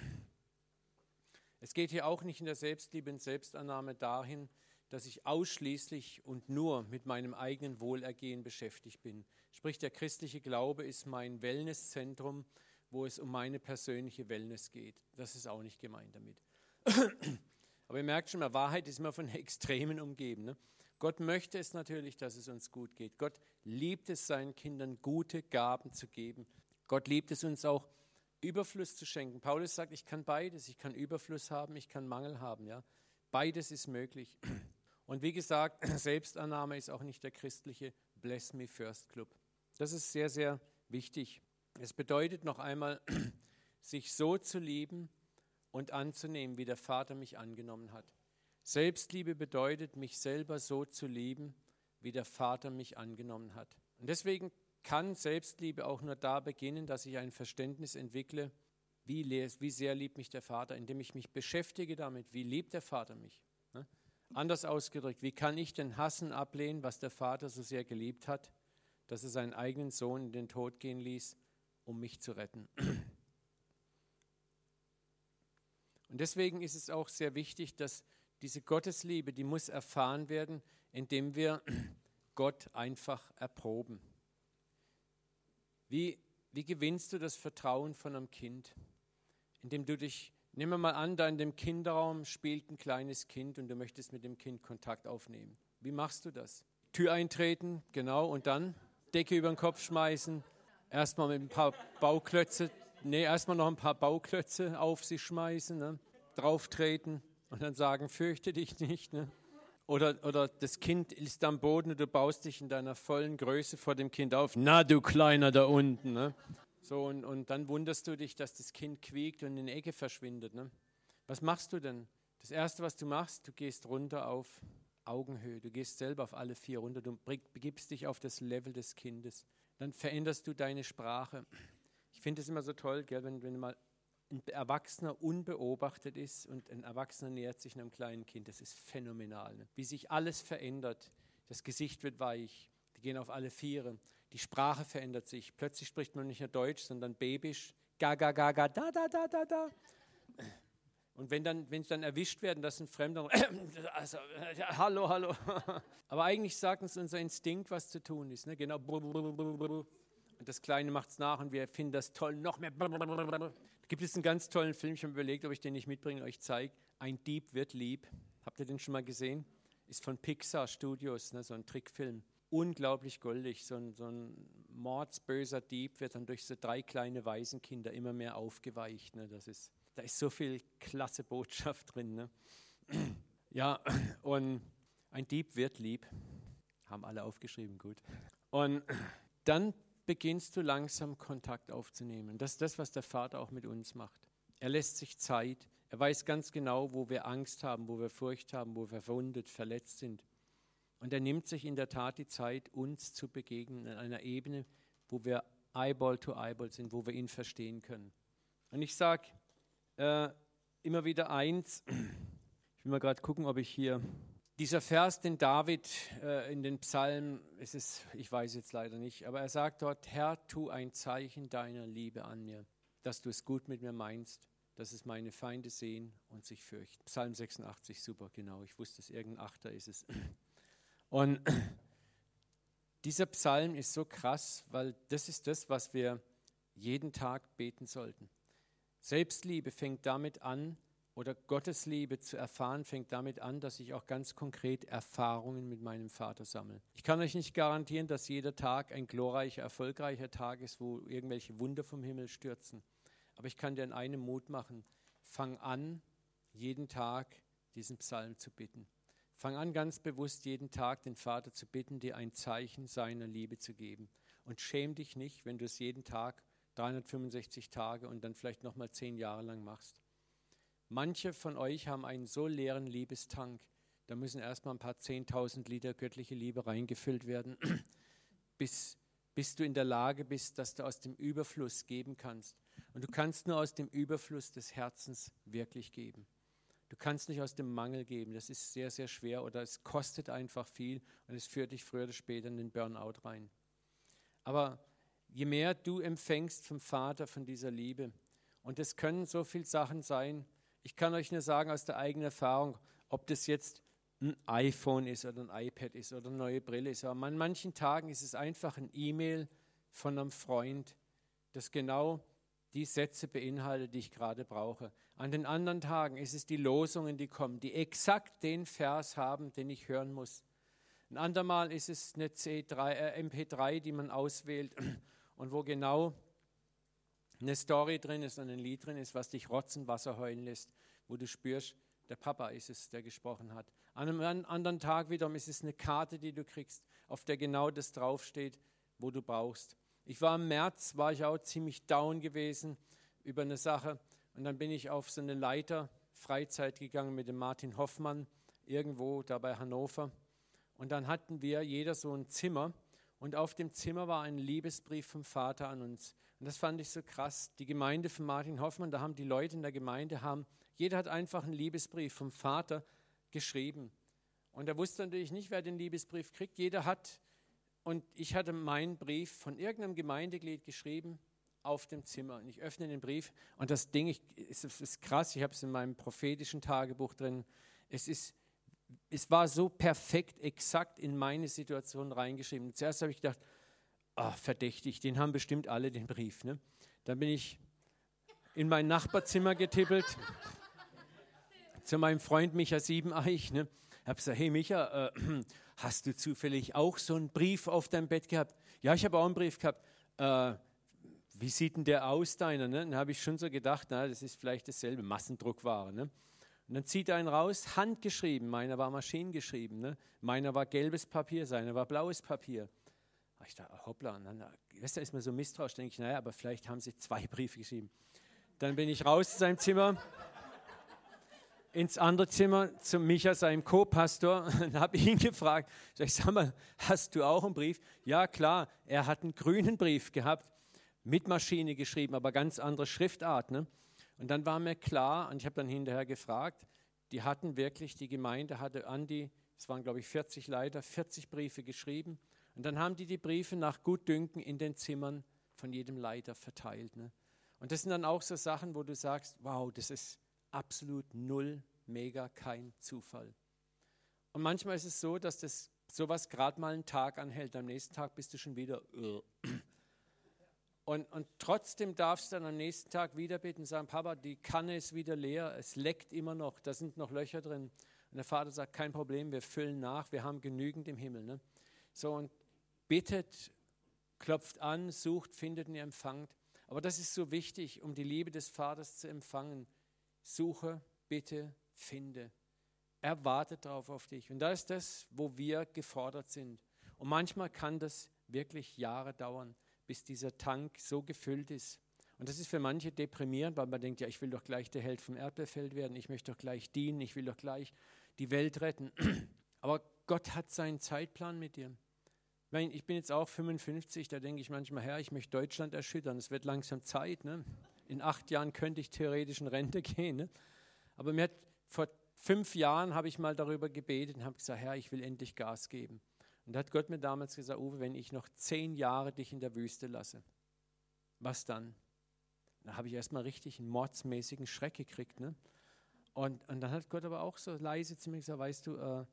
Es geht hier auch nicht in der Selbstliebe und Selbstannahme dahin, dass ich ausschließlich und nur mit meinem eigenen Wohlergehen beschäftigt bin. Sprich, der christliche Glaube ist mein Wellnesszentrum, wo es um meine persönliche Wellness geht. Das ist auch nicht gemeint damit. Aber ihr merkt schon mal, Wahrheit ist immer von Extremen umgeben. Ne? Gott möchte es natürlich, dass es uns gut geht. Gott liebt es, seinen Kindern gute Gaben zu geben. Gott liebt es uns auch, Überfluss zu schenken. Paulus sagt, ich kann beides. Ich kann Überfluss haben, ich kann Mangel haben. Ja? Beides ist möglich. Und wie gesagt, Selbstannahme ist auch nicht der christliche Bless Me First Club. Das ist sehr, sehr wichtig. Es bedeutet noch einmal, sich so zu lieben und anzunehmen, wie der Vater mich angenommen hat. Selbstliebe bedeutet, mich selber so zu lieben, wie der Vater mich angenommen hat. Und deswegen kann Selbstliebe auch nur da beginnen, dass ich ein Verständnis entwickle, wie, wie sehr liebt mich der Vater, indem ich mich beschäftige damit, wie liebt der Vater mich. Ne? Anders ausgedrückt, wie kann ich den Hassen ablehnen, was der Vater so sehr geliebt hat, dass er seinen eigenen Sohn in den Tod gehen ließ, um mich zu retten. Und deswegen ist es auch sehr wichtig, dass diese Gottesliebe, die muss erfahren werden, indem wir Gott einfach erproben. Wie, wie gewinnst du das Vertrauen von einem Kind? Indem du dich, nehmen wir mal an, da in dem Kinderraum spielt ein kleines Kind und du möchtest mit dem Kind Kontakt aufnehmen. Wie machst du das? Tür eintreten, genau, und dann Decke über den Kopf schmeißen, erstmal mit ein paar Bauklötze, nee, erstmal noch ein paar Bauklötze auf sie schmeißen, ne? drauf treten und dann sagen, fürchte dich nicht. Ne? Oder, oder das Kind ist am Boden und du baust dich in deiner vollen Größe vor dem Kind auf. Na, du Kleiner da unten. Ne? So, und, und dann wunderst du dich, dass das Kind quiekt und in die Ecke verschwindet. Ne? Was machst du denn? Das Erste, was du machst, du gehst runter auf Augenhöhe. Du gehst selber auf alle vier runter. Du begibst dich auf das Level des Kindes. Dann veränderst du deine Sprache. Ich finde es immer so toll, gell, wenn, wenn du mal ein Erwachsener unbeobachtet ist und ein Erwachsener nähert sich einem kleinen Kind. Das ist phänomenal. Ne? Wie sich alles verändert. Das Gesicht wird weich. Die gehen auf alle Viere. Die Sprache verändert sich. Plötzlich spricht man nicht mehr Deutsch, sondern Babisch. Ga, ga, da, da, da, da, da. Und wenn dann, wenn sie dann erwischt werden, das sind Fremde, also, hallo, hallo. Aber eigentlich sagt uns unser Instinkt, was zu tun ist. Ne? Genau. Und das Kleine macht es nach und wir finden das toll, noch mehr. Da gibt es einen ganz tollen Film, ich habe überlegt, ob ich den nicht mitbringe euch zeige. Ein Dieb wird lieb. Habt ihr den schon mal gesehen? Ist von Pixar Studios, ne, so ein Trickfilm. Unglaublich goldig. So ein, so ein mordsböser Dieb wird dann durch so drei kleine Waisenkinder immer mehr aufgeweicht. Ne. Das ist, da ist so viel klasse Botschaft drin. Ne. Ja, und ein Dieb wird lieb. Haben alle aufgeschrieben, gut. Und dann beginnst du langsam Kontakt aufzunehmen. Das ist das, was der Vater auch mit uns macht. Er lässt sich Zeit. Er weiß ganz genau, wo wir Angst haben, wo wir Furcht haben, wo wir verwundet, verletzt sind. Und er nimmt sich in der Tat die Zeit, uns zu begegnen an einer Ebene, wo wir Eyeball to Eyeball sind, wo wir ihn verstehen können. Und ich sage äh, immer wieder eins, ich will mal gerade gucken, ob ich hier dieser Vers, den David äh, in den Psalmen, es ist, ich weiß jetzt leider nicht, aber er sagt dort, Herr, tu ein Zeichen deiner Liebe an mir, dass du es gut mit mir meinst, dass es meine Feinde sehen und sich fürchten. Psalm 86, super, genau, ich wusste es, irgendein Achter ist es. Und dieser Psalm ist so krass, weil das ist das, was wir jeden Tag beten sollten. Selbstliebe fängt damit an, oder Gottes Liebe zu erfahren, fängt damit an, dass ich auch ganz konkret Erfahrungen mit meinem Vater sammle. Ich kann euch nicht garantieren, dass jeder Tag ein glorreicher, erfolgreicher Tag ist, wo irgendwelche Wunder vom Himmel stürzen. Aber ich kann dir in einem Mut machen. Fang an, jeden Tag diesen Psalm zu bitten. Fang an, ganz bewusst jeden Tag den Vater zu bitten, dir ein Zeichen seiner Liebe zu geben. Und schäm dich nicht, wenn du es jeden Tag 365 Tage und dann vielleicht nochmal zehn Jahre lang machst. Manche von euch haben einen so leeren Liebestank, da müssen erstmal ein paar 10.000 Liter göttliche Liebe reingefüllt werden, bis, bis du in der Lage bist, dass du aus dem Überfluss geben kannst. Und du kannst nur aus dem Überfluss des Herzens wirklich geben. Du kannst nicht aus dem Mangel geben. Das ist sehr, sehr schwer oder es kostet einfach viel und es führt dich früher oder später in den Burnout rein. Aber je mehr du empfängst vom Vater, von dieser Liebe, und es können so viele Sachen sein, ich kann euch nur sagen aus der eigenen Erfahrung, ob das jetzt ein iPhone ist oder ein iPad ist oder eine neue Brille ist. Aber an manchen Tagen ist es einfach ein E-Mail von einem Freund, das genau die Sätze beinhaltet, die ich gerade brauche. An den anderen Tagen ist es die Losungen, die kommen, die exakt den Vers haben, den ich hören muss. Ein andermal ist es eine C3, äh, MP3, die man auswählt und wo genau eine Story drin ist und ein Lied drin ist, was dich rotzen, Wasser heulen lässt, wo du spürst, der Papa ist es, der gesprochen hat. An einem anderen Tag wiederum ist es eine Karte, die du kriegst, auf der genau das draufsteht, wo du brauchst. Ich war im März, war ich auch ziemlich down gewesen über eine Sache Und dann bin ich auf so eine Leiter Freizeit gegangen mit dem Martin Hoffmann, irgendwo da bei Hannover. Und dann hatten wir jeder so ein Zimmer. Und auf dem Zimmer war ein Liebesbrief vom Vater an uns. Und das fand ich so krass. Die Gemeinde von Martin Hoffmann, da haben die Leute in der Gemeinde, haben, jeder hat einfach einen Liebesbrief vom Vater geschrieben. Und er wusste natürlich nicht, wer den Liebesbrief kriegt. Jeder hat, und ich hatte meinen Brief von irgendeinem Gemeindeglied geschrieben auf dem Zimmer. Und ich öffne den Brief und das Ding, ich, es ist krass, ich habe es in meinem prophetischen Tagebuch drin. Es, ist, es war so perfekt, exakt in meine Situation reingeschrieben. Zuerst habe ich gedacht, oh, verdächtig, den haben bestimmt alle den Brief. Ne? Dann bin ich in mein Nachbarzimmer getippelt zu meinem Freund Micha Siebeneich. Ne? Ich habe gesagt, hey Micha, äh, hast du zufällig auch so einen Brief auf deinem Bett gehabt? Ja, ich habe auch einen Brief gehabt. Äh, wie sieht denn der aus, deiner? Ne? Dann habe ich schon so gedacht, na, das ist vielleicht dasselbe, Massendruckware. Ne? Und dann zieht er einen raus, handgeschrieben, meiner war maschinengeschrieben, ne? meiner war gelbes Papier, seiner war blaues Papier. Ich dachte, hoppla, und dann, weißt du, ist mir so misstrauisch, denke ich, naja, aber vielleicht haben sie zwei Briefe geschrieben. Dann bin ich raus zu seinem Zimmer, ins andere Zimmer zu Micha, seinem Co-Pastor, und habe ihn gefragt, ich sag mal, hast du auch einen Brief? Ja, klar, er hat einen grünen Brief gehabt mit Maschine geschrieben, aber ganz andere Schriftart. Ne? Und dann war mir klar, und ich habe dann hinterher gefragt, die hatten wirklich, die Gemeinde hatte an die, es waren glaube ich 40 Leiter, 40 Briefe geschrieben. Und dann haben die die Briefe nach Gutdünken in den Zimmern von jedem Leiter verteilt. Ne? Und das sind dann auch so Sachen, wo du sagst, wow, das ist absolut null, mega kein Zufall. Und manchmal ist es so, dass das sowas gerade mal einen Tag anhält. Am nächsten Tag bist du schon wieder. Und, und trotzdem darfst du dann am nächsten Tag wieder beten und sagen, Papa, die Kanne ist wieder leer, es leckt immer noch, da sind noch Löcher drin. Und der Vater sagt, kein Problem, wir füllen nach, wir haben genügend im Himmel. Ne? So und bittet, klopft an, sucht, findet und ihr empfangt. Aber das ist so wichtig, um die Liebe des Vaters zu empfangen. Suche, bitte, finde. Er wartet darauf auf dich. Und da ist das, wo wir gefordert sind. Und manchmal kann das wirklich Jahre dauern bis dieser Tank so gefüllt ist. Und das ist für manche deprimierend, weil man denkt, ja, ich will doch gleich der Held vom Erdbeerfeld werden, ich möchte doch gleich dienen, ich will doch gleich die Welt retten. Aber Gott hat seinen Zeitplan mit dir. Ich bin jetzt auch 55, da denke ich manchmal, Herr, ich möchte Deutschland erschüttern, es wird langsam Zeit. Ne? In acht Jahren könnte ich theoretisch in Rente gehen. Ne? Aber mir hat, vor fünf Jahren habe ich mal darüber gebetet und habe gesagt, Herr, ich will endlich Gas geben. Und da hat Gott mir damals gesagt, Uwe, wenn ich noch zehn Jahre dich in der Wüste lasse, was dann? Da habe ich erstmal richtig einen mordsmäßigen Schreck gekriegt. Ne? Und, und dann hat Gott aber auch so leise zu mir gesagt, weißt du, äh,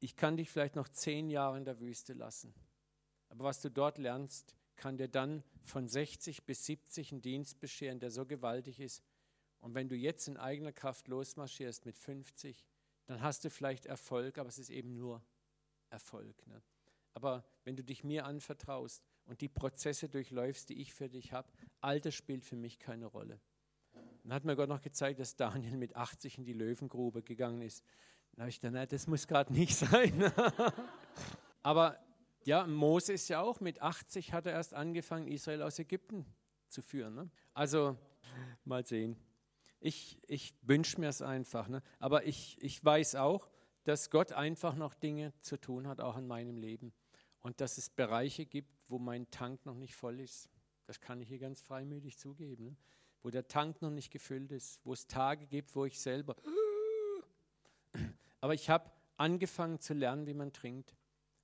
ich kann dich vielleicht noch zehn Jahre in der Wüste lassen. Aber was du dort lernst, kann dir dann von 60 bis 70 einen Dienst bescheren, der so gewaltig ist. Und wenn du jetzt in eigener Kraft losmarschierst mit 50, dann hast du vielleicht Erfolg, aber es ist eben nur Erfolg. Ne? Aber wenn du dich mir anvertraust und die Prozesse durchläufst, die ich für dich habe, Alter spielt für mich keine Rolle. Dann hat mir Gott noch gezeigt, dass Daniel mit 80 in die Löwengrube gegangen ist. Dann habe ich gedacht, das muss gerade nicht sein. Aber ja, Mose ist ja auch mit 80 hat er erst angefangen, Israel aus Ägypten zu führen. Ne? Also mal sehen. Ich, ich wünsche mir es einfach. Ne? Aber ich, ich weiß auch, dass Gott einfach noch Dinge zu tun hat, auch in meinem Leben. Und dass es Bereiche gibt, wo mein Tank noch nicht voll ist. Das kann ich hier ganz freimütig zugeben. Ne? Wo der Tank noch nicht gefüllt ist. Wo es Tage gibt, wo ich selber. Aber ich habe angefangen zu lernen, wie man trinkt.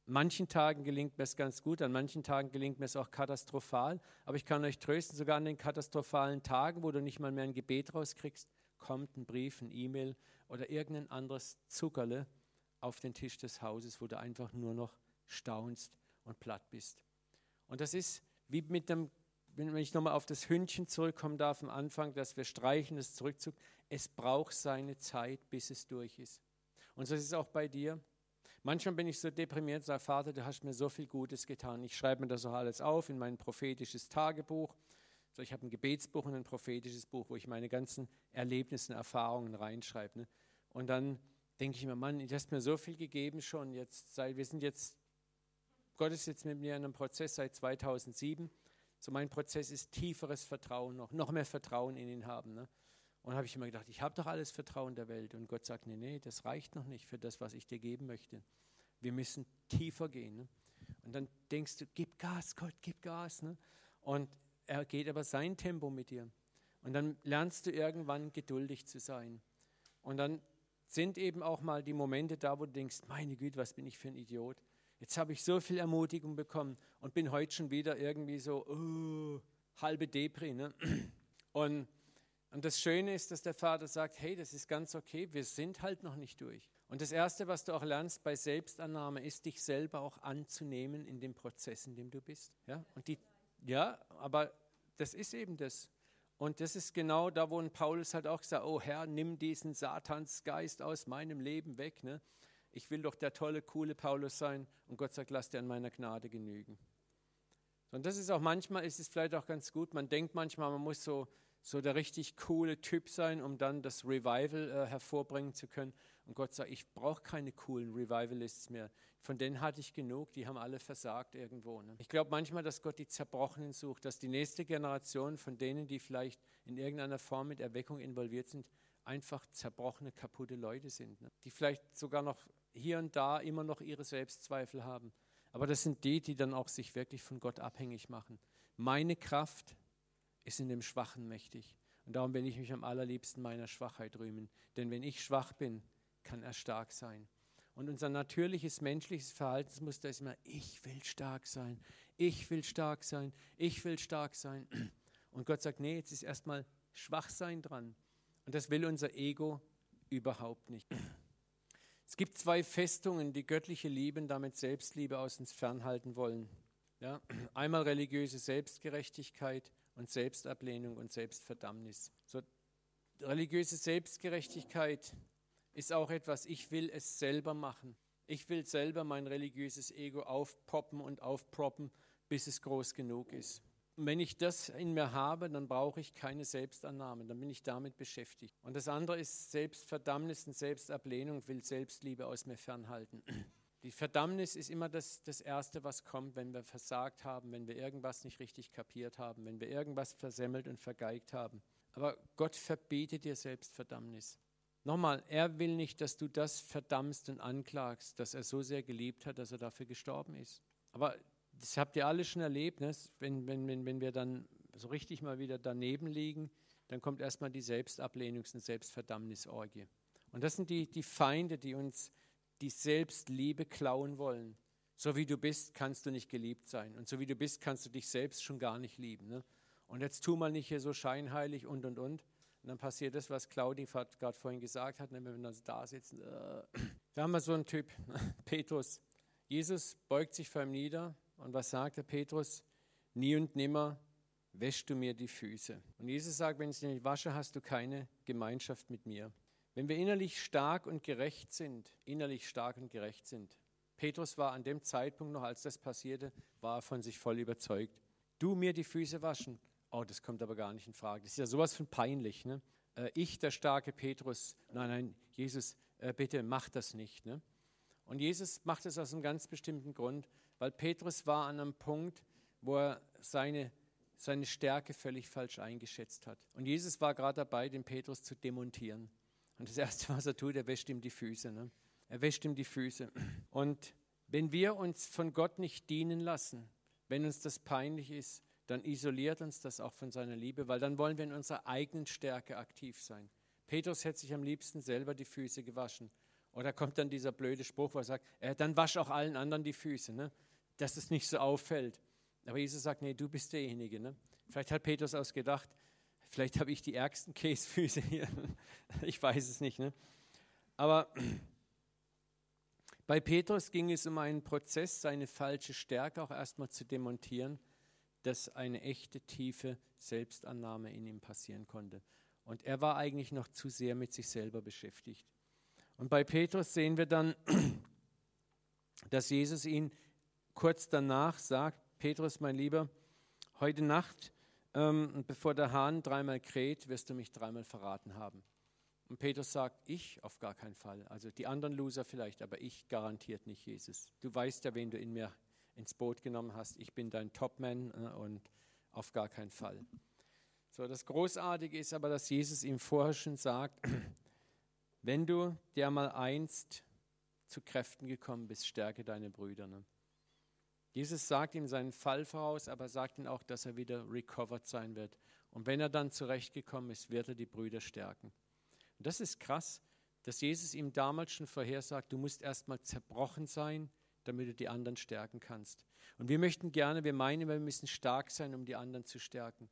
Manchen Tagen gelingt mir es ganz gut, an manchen Tagen gelingt mir es auch katastrophal. Aber ich kann euch trösten, sogar an den katastrophalen Tagen, wo du nicht mal mehr ein Gebet rauskriegst, kommt ein Brief, ein E-Mail oder irgendein anderes Zuckerle auf den Tisch des Hauses, wo du einfach nur noch staunst und platt bist. Und das ist wie mit dem, wenn ich nochmal auf das Hündchen zurückkommen darf am Anfang, dass wir streichen, das zurückzug. Es braucht seine Zeit, bis es durch ist. Und so ist es auch bei dir. Manchmal bin ich so deprimiert und sage, Vater, du hast mir so viel Gutes getan. Ich schreibe mir das auch alles auf in mein prophetisches Tagebuch. So, ich habe ein Gebetsbuch und ein prophetisches Buch, wo ich meine ganzen Erlebnisse und Erfahrungen reinschreibe. Ne? Und dann denke ich mir, Mann, du hast mir so viel gegeben schon. Jetzt, wir sind jetzt, Gott ist jetzt mit mir in einem Prozess seit 2007. So mein Prozess ist tieferes Vertrauen noch, noch mehr Vertrauen in ihn haben. Ne? Und habe ich immer gedacht, ich habe doch alles Vertrauen der Welt. Und Gott sagt, nee, nee, das reicht noch nicht für das, was ich dir geben möchte. Wir müssen tiefer gehen. Ne? Und dann denkst du, gib Gas, Gott, gib Gas. Ne? Und er geht aber sein Tempo mit dir. Und dann lernst du irgendwann geduldig zu sein. Und dann sind eben auch mal die Momente da, wo du denkst, meine Güte, was bin ich für ein Idiot. Jetzt habe ich so viel Ermutigung bekommen und bin heute schon wieder irgendwie so uh, halbe Depri. Ne? Und, und das Schöne ist, dass der Vater sagt, hey, das ist ganz okay, wir sind halt noch nicht durch. Und das Erste, was du auch lernst bei Selbstannahme, ist, dich selber auch anzunehmen in dem Prozess, in dem du bist. Ja, und die, ja aber das ist eben das. Und das ist genau da, wo Paulus halt auch gesagt, oh Herr, nimm diesen Satansgeist aus meinem Leben weg. Ne? Ich will doch der tolle, coole Paulus sein. Und Gott sagt, lass dir an meiner Gnade genügen. Und das ist auch manchmal, ist es vielleicht auch ganz gut, man denkt manchmal, man muss so, so der richtig coole Typ sein, um dann das Revival äh, hervorbringen zu können. Und Gott sagt, ich brauche keine coolen Revivalists mehr. Von denen hatte ich genug, die haben alle versagt irgendwo. Ne? Ich glaube manchmal, dass Gott die Zerbrochenen sucht, dass die nächste Generation von denen, die vielleicht in irgendeiner Form mit Erweckung involviert sind, einfach zerbrochene, kaputte Leute sind. Ne? Die vielleicht sogar noch hier und da immer noch ihre Selbstzweifel haben. Aber das sind die, die dann auch sich wirklich von Gott abhängig machen. Meine Kraft ist in dem Schwachen mächtig. Und darum will ich mich am allerliebsten meiner Schwachheit rühmen. Denn wenn ich schwach bin, kann er stark sein. Und unser natürliches menschliches Verhaltensmuster ist immer, ich will stark sein, ich will stark sein, ich will stark sein. Und Gott sagt, nee, jetzt ist erstmal Schwachsein dran. Und das will unser Ego überhaupt nicht. Es gibt zwei Festungen, die göttliche Liebe und damit Selbstliebe aus uns fernhalten wollen. Ja, einmal religiöse Selbstgerechtigkeit und Selbstablehnung und Selbstverdammnis. So, religiöse Selbstgerechtigkeit ist auch etwas, ich will es selber machen. Ich will selber mein religiöses Ego aufpoppen und aufproppen, bis es groß genug ist. Und wenn ich das in mir habe, dann brauche ich keine Selbstannahme, dann bin ich damit beschäftigt. Und das andere ist Selbstverdammnis und Selbstablehnung, will Selbstliebe aus mir fernhalten. Die Verdammnis ist immer das, das Erste, was kommt, wenn wir versagt haben, wenn wir irgendwas nicht richtig kapiert haben, wenn wir irgendwas versemmelt und vergeigt haben. Aber Gott verbietet dir Selbstverdammnis. Nochmal, er will nicht, dass du das verdammst und anklagst, dass er so sehr geliebt hat, dass er dafür gestorben ist. Aber das habt ihr alle schon erlebt, ne? wenn, wenn, wenn, wenn wir dann so richtig mal wieder daneben liegen, dann kommt erstmal die Selbstablehnungs- und Selbstverdammnisorgie. Und das sind die, die Feinde, die uns die Selbstliebe klauen wollen. So wie du bist, kannst du nicht geliebt sein. Und so wie du bist, kannst du dich selbst schon gar nicht lieben. Ne? Und jetzt tu mal nicht hier so scheinheilig und und und. Und dann passiert das, was Claudi gerade vorhin gesagt hat, ne, wenn wir dann da sitzen. Äh. Da haben wir so einen Typ, Petrus. Jesus beugt sich vor ihm nieder und was sagt der Petrus? Nie und nimmer wäschst du mir die Füße. Und Jesus sagt, wenn ich dich nicht wasche, hast du keine Gemeinschaft mit mir. Wenn wir innerlich stark und gerecht sind, innerlich stark und gerecht sind. Petrus war an dem Zeitpunkt noch, als das passierte, war er von sich voll überzeugt. Du mir die Füße waschen, Oh, das kommt aber gar nicht in Frage. Das ist ja sowas von peinlich. Ne? Äh, ich, der starke Petrus, nein, nein, Jesus, äh, bitte mach das nicht. Ne? Und Jesus macht es aus einem ganz bestimmten Grund, weil Petrus war an einem Punkt, wo er seine, seine Stärke völlig falsch eingeschätzt hat. Und Jesus war gerade dabei, den Petrus zu demontieren. Und das Erste, was er tut, er wäscht ihm die Füße. Ne? Er wäscht ihm die Füße. Und wenn wir uns von Gott nicht dienen lassen, wenn uns das peinlich ist, dann isoliert uns das auch von seiner Liebe, weil dann wollen wir in unserer eigenen Stärke aktiv sein. Petrus hätte sich am liebsten selber die Füße gewaschen. Oder kommt dann dieser blöde Spruch, wo er sagt, äh, dann wasch auch allen anderen die Füße, ne? dass es nicht so auffällt. Aber Jesus sagt, nee, du bist derjenige. Ne? Vielleicht hat Petrus ausgedacht, vielleicht habe ich die ärgsten Käsefüße hier. ich weiß es nicht. Ne? Aber bei Petrus ging es um einen Prozess, seine falsche Stärke auch erstmal zu demontieren dass eine echte tiefe Selbstannahme in ihm passieren konnte. Und er war eigentlich noch zu sehr mit sich selber beschäftigt. Und bei Petrus sehen wir dann, dass Jesus ihn kurz danach sagt, Petrus, mein Lieber, heute Nacht, ähm, bevor der Hahn dreimal kräht, wirst du mich dreimal verraten haben. Und Petrus sagt, ich auf gar keinen Fall. Also die anderen Loser vielleicht, aber ich garantiert nicht, Jesus. Du weißt ja, wen du in mir ins Boot genommen hast. Ich bin dein Topman äh, und Auf gar keinen Fall. So, das Großartige ist aber, dass Jesus ihm vorher schon sagt, wenn du der mal einst zu Kräften gekommen bist, stärke deine Brüder. Ne? Jesus sagt ihm seinen Fall voraus, aber sagt ihm auch, dass er wieder recovered sein wird. Und wenn er dann zurechtgekommen ist, wird er die Brüder stärken. Und das ist krass, dass Jesus ihm damals schon vorhersagt, du musst erstmal zerbrochen sein, damit du die anderen stärken kannst. Und wir möchten gerne, wir meinen, wir müssen stark sein, um die anderen zu stärken.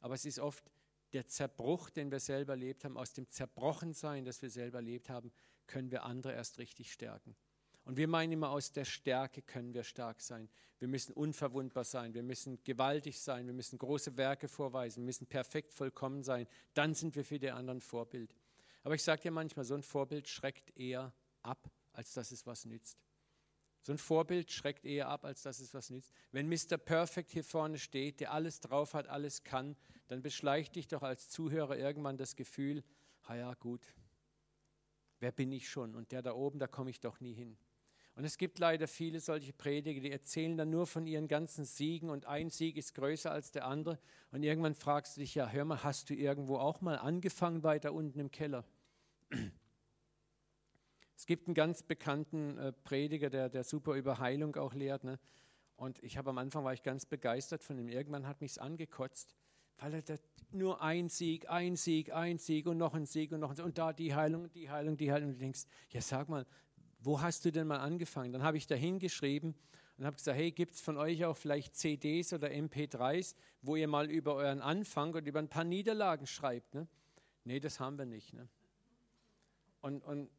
Aber es ist oft der Zerbruch, den wir selber erlebt haben, aus dem Zerbrochensein, das wir selber erlebt haben, können wir andere erst richtig stärken. Und wir meinen immer, aus der Stärke können wir stark sein. Wir müssen unverwundbar sein, wir müssen gewaltig sein, wir müssen große Werke vorweisen, wir müssen perfekt vollkommen sein. Dann sind wir für die anderen Vorbild. Aber ich sage dir manchmal, so ein Vorbild schreckt eher ab, als dass es was nützt. So ein Vorbild schreckt eher ab, als dass es was nützt. Wenn Mr. Perfect hier vorne steht, der alles drauf hat, alles kann, dann beschleicht dich doch als Zuhörer irgendwann das Gefühl, ha ja gut, wer bin ich schon? Und der da oben, da komme ich doch nie hin. Und es gibt leider viele solche Prediger, die erzählen dann nur von ihren ganzen Siegen und ein Sieg ist größer als der andere. Und irgendwann fragst du dich, ja, hör mal, hast du irgendwo auch mal angefangen weiter unten im Keller? Es gibt einen ganz bekannten äh, Prediger, der, der super über Heilung auch lehrt. Ne? Und ich habe am Anfang war ich ganz begeistert von ihm. Irgendwann hat mich es angekotzt, weil er nur ein Sieg, ein Sieg, ein Sieg und noch ein Sieg und noch ein Sieg und da die Heilung, die Heilung, die Heilung. Und du denkst, ja sag mal, wo hast du denn mal angefangen? Dann habe ich da hingeschrieben und habe gesagt, hey, gibt es von euch auch vielleicht CDs oder MP3s, wo ihr mal über euren Anfang und über ein paar Niederlagen schreibt? Ne? Nee, das haben wir nicht. Ne? Und, und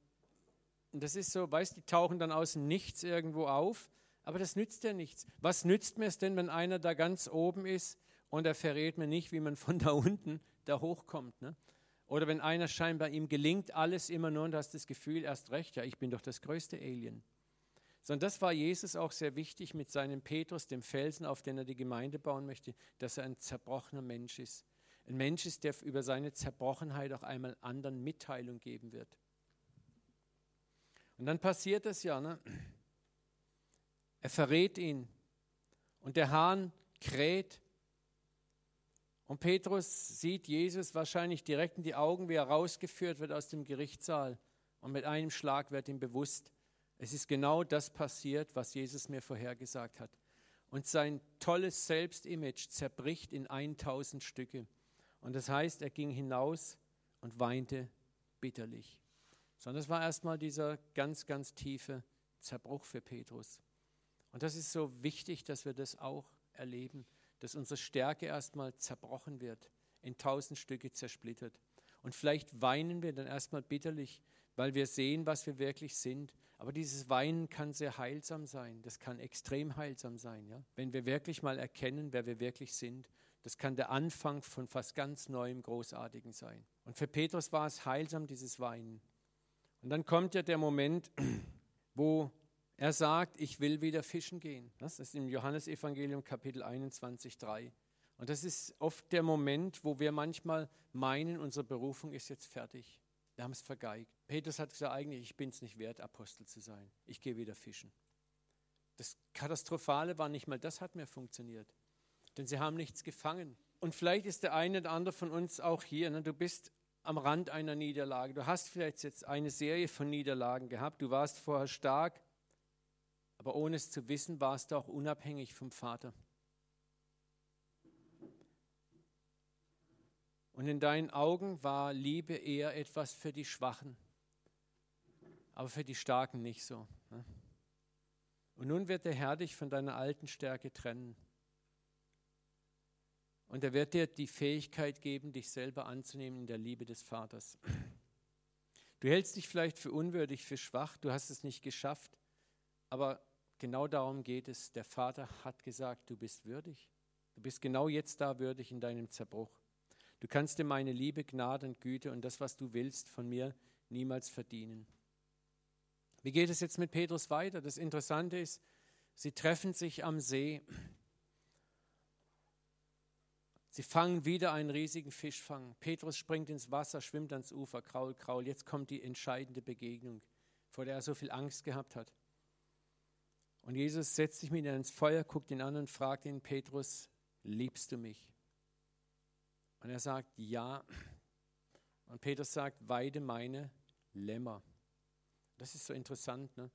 und das ist so, weißt die tauchen dann aus dem Nichts irgendwo auf, aber das nützt ja nichts. Was nützt mir es denn, wenn einer da ganz oben ist und er verrät mir nicht, wie man von da unten da hochkommt? Ne? Oder wenn einer scheinbar ihm gelingt alles immer nur und hast das Gefühl, erst recht, ja, ich bin doch das größte Alien. Sondern das war Jesus auch sehr wichtig mit seinem Petrus, dem Felsen, auf den er die Gemeinde bauen möchte, dass er ein zerbrochener Mensch ist. Ein Mensch ist, der über seine Zerbrochenheit auch einmal anderen Mitteilung geben wird. Und dann passiert es ja, ne? er verrät ihn und der Hahn kräht. Und Petrus sieht Jesus wahrscheinlich direkt in die Augen, wie er rausgeführt wird aus dem Gerichtssaal. Und mit einem Schlag wird ihm bewusst, es ist genau das passiert, was Jesus mir vorhergesagt hat. Und sein tolles Selbstimage zerbricht in 1000 Stücke. Und das heißt, er ging hinaus und weinte bitterlich sondern es war erstmal dieser ganz, ganz tiefe Zerbruch für Petrus. Und das ist so wichtig, dass wir das auch erleben, dass unsere Stärke erstmal zerbrochen wird, in tausend Stücke zersplittert. Und vielleicht weinen wir dann erstmal bitterlich, weil wir sehen, was wir wirklich sind. Aber dieses Weinen kann sehr heilsam sein. Das kann extrem heilsam sein, ja? wenn wir wirklich mal erkennen, wer wir wirklich sind. Das kann der Anfang von fast ganz Neuem, Großartigen sein. Und für Petrus war es heilsam, dieses Weinen. Und dann kommt ja der Moment, wo er sagt, ich will wieder fischen gehen. Das ist im Johannesevangelium Kapitel 21, 3. Und das ist oft der Moment, wo wir manchmal meinen, unsere Berufung ist jetzt fertig. Wir haben es vergeigt. Petrus hat gesagt, eigentlich, ich bin es nicht wert, Apostel zu sein. Ich gehe wieder fischen. Das Katastrophale war nicht mal, das hat mehr funktioniert. Denn sie haben nichts gefangen. Und vielleicht ist der eine oder andere von uns auch hier. Ne? Du bist am Rand einer Niederlage. Du hast vielleicht jetzt eine Serie von Niederlagen gehabt. Du warst vorher stark, aber ohne es zu wissen, warst du auch unabhängig vom Vater. Und in deinen Augen war Liebe eher etwas für die Schwachen, aber für die Starken nicht so. Ne? Und nun wird der Herr dich von deiner alten Stärke trennen. Und er wird dir die Fähigkeit geben, dich selber anzunehmen in der Liebe des Vaters. Du hältst dich vielleicht für unwürdig, für schwach, du hast es nicht geschafft, aber genau darum geht es. Der Vater hat gesagt, du bist würdig. Du bist genau jetzt da würdig in deinem Zerbruch. Du kannst dir meine Liebe, Gnade und Güte und das, was du willst, von mir niemals verdienen. Wie geht es jetzt mit Petrus weiter? Das Interessante ist, sie treffen sich am See. Sie fangen wieder einen riesigen Fischfang. Petrus springt ins Wasser, schwimmt ans Ufer, kraul, kraul. Jetzt kommt die entscheidende Begegnung, vor der er so viel Angst gehabt hat. Und Jesus setzt sich mit ihm ins Feuer, guckt ihn an und fragt ihn, Petrus, liebst du mich? Und er sagt, ja. Und Petrus sagt, weide meine Lämmer. Das ist so interessant. Ne?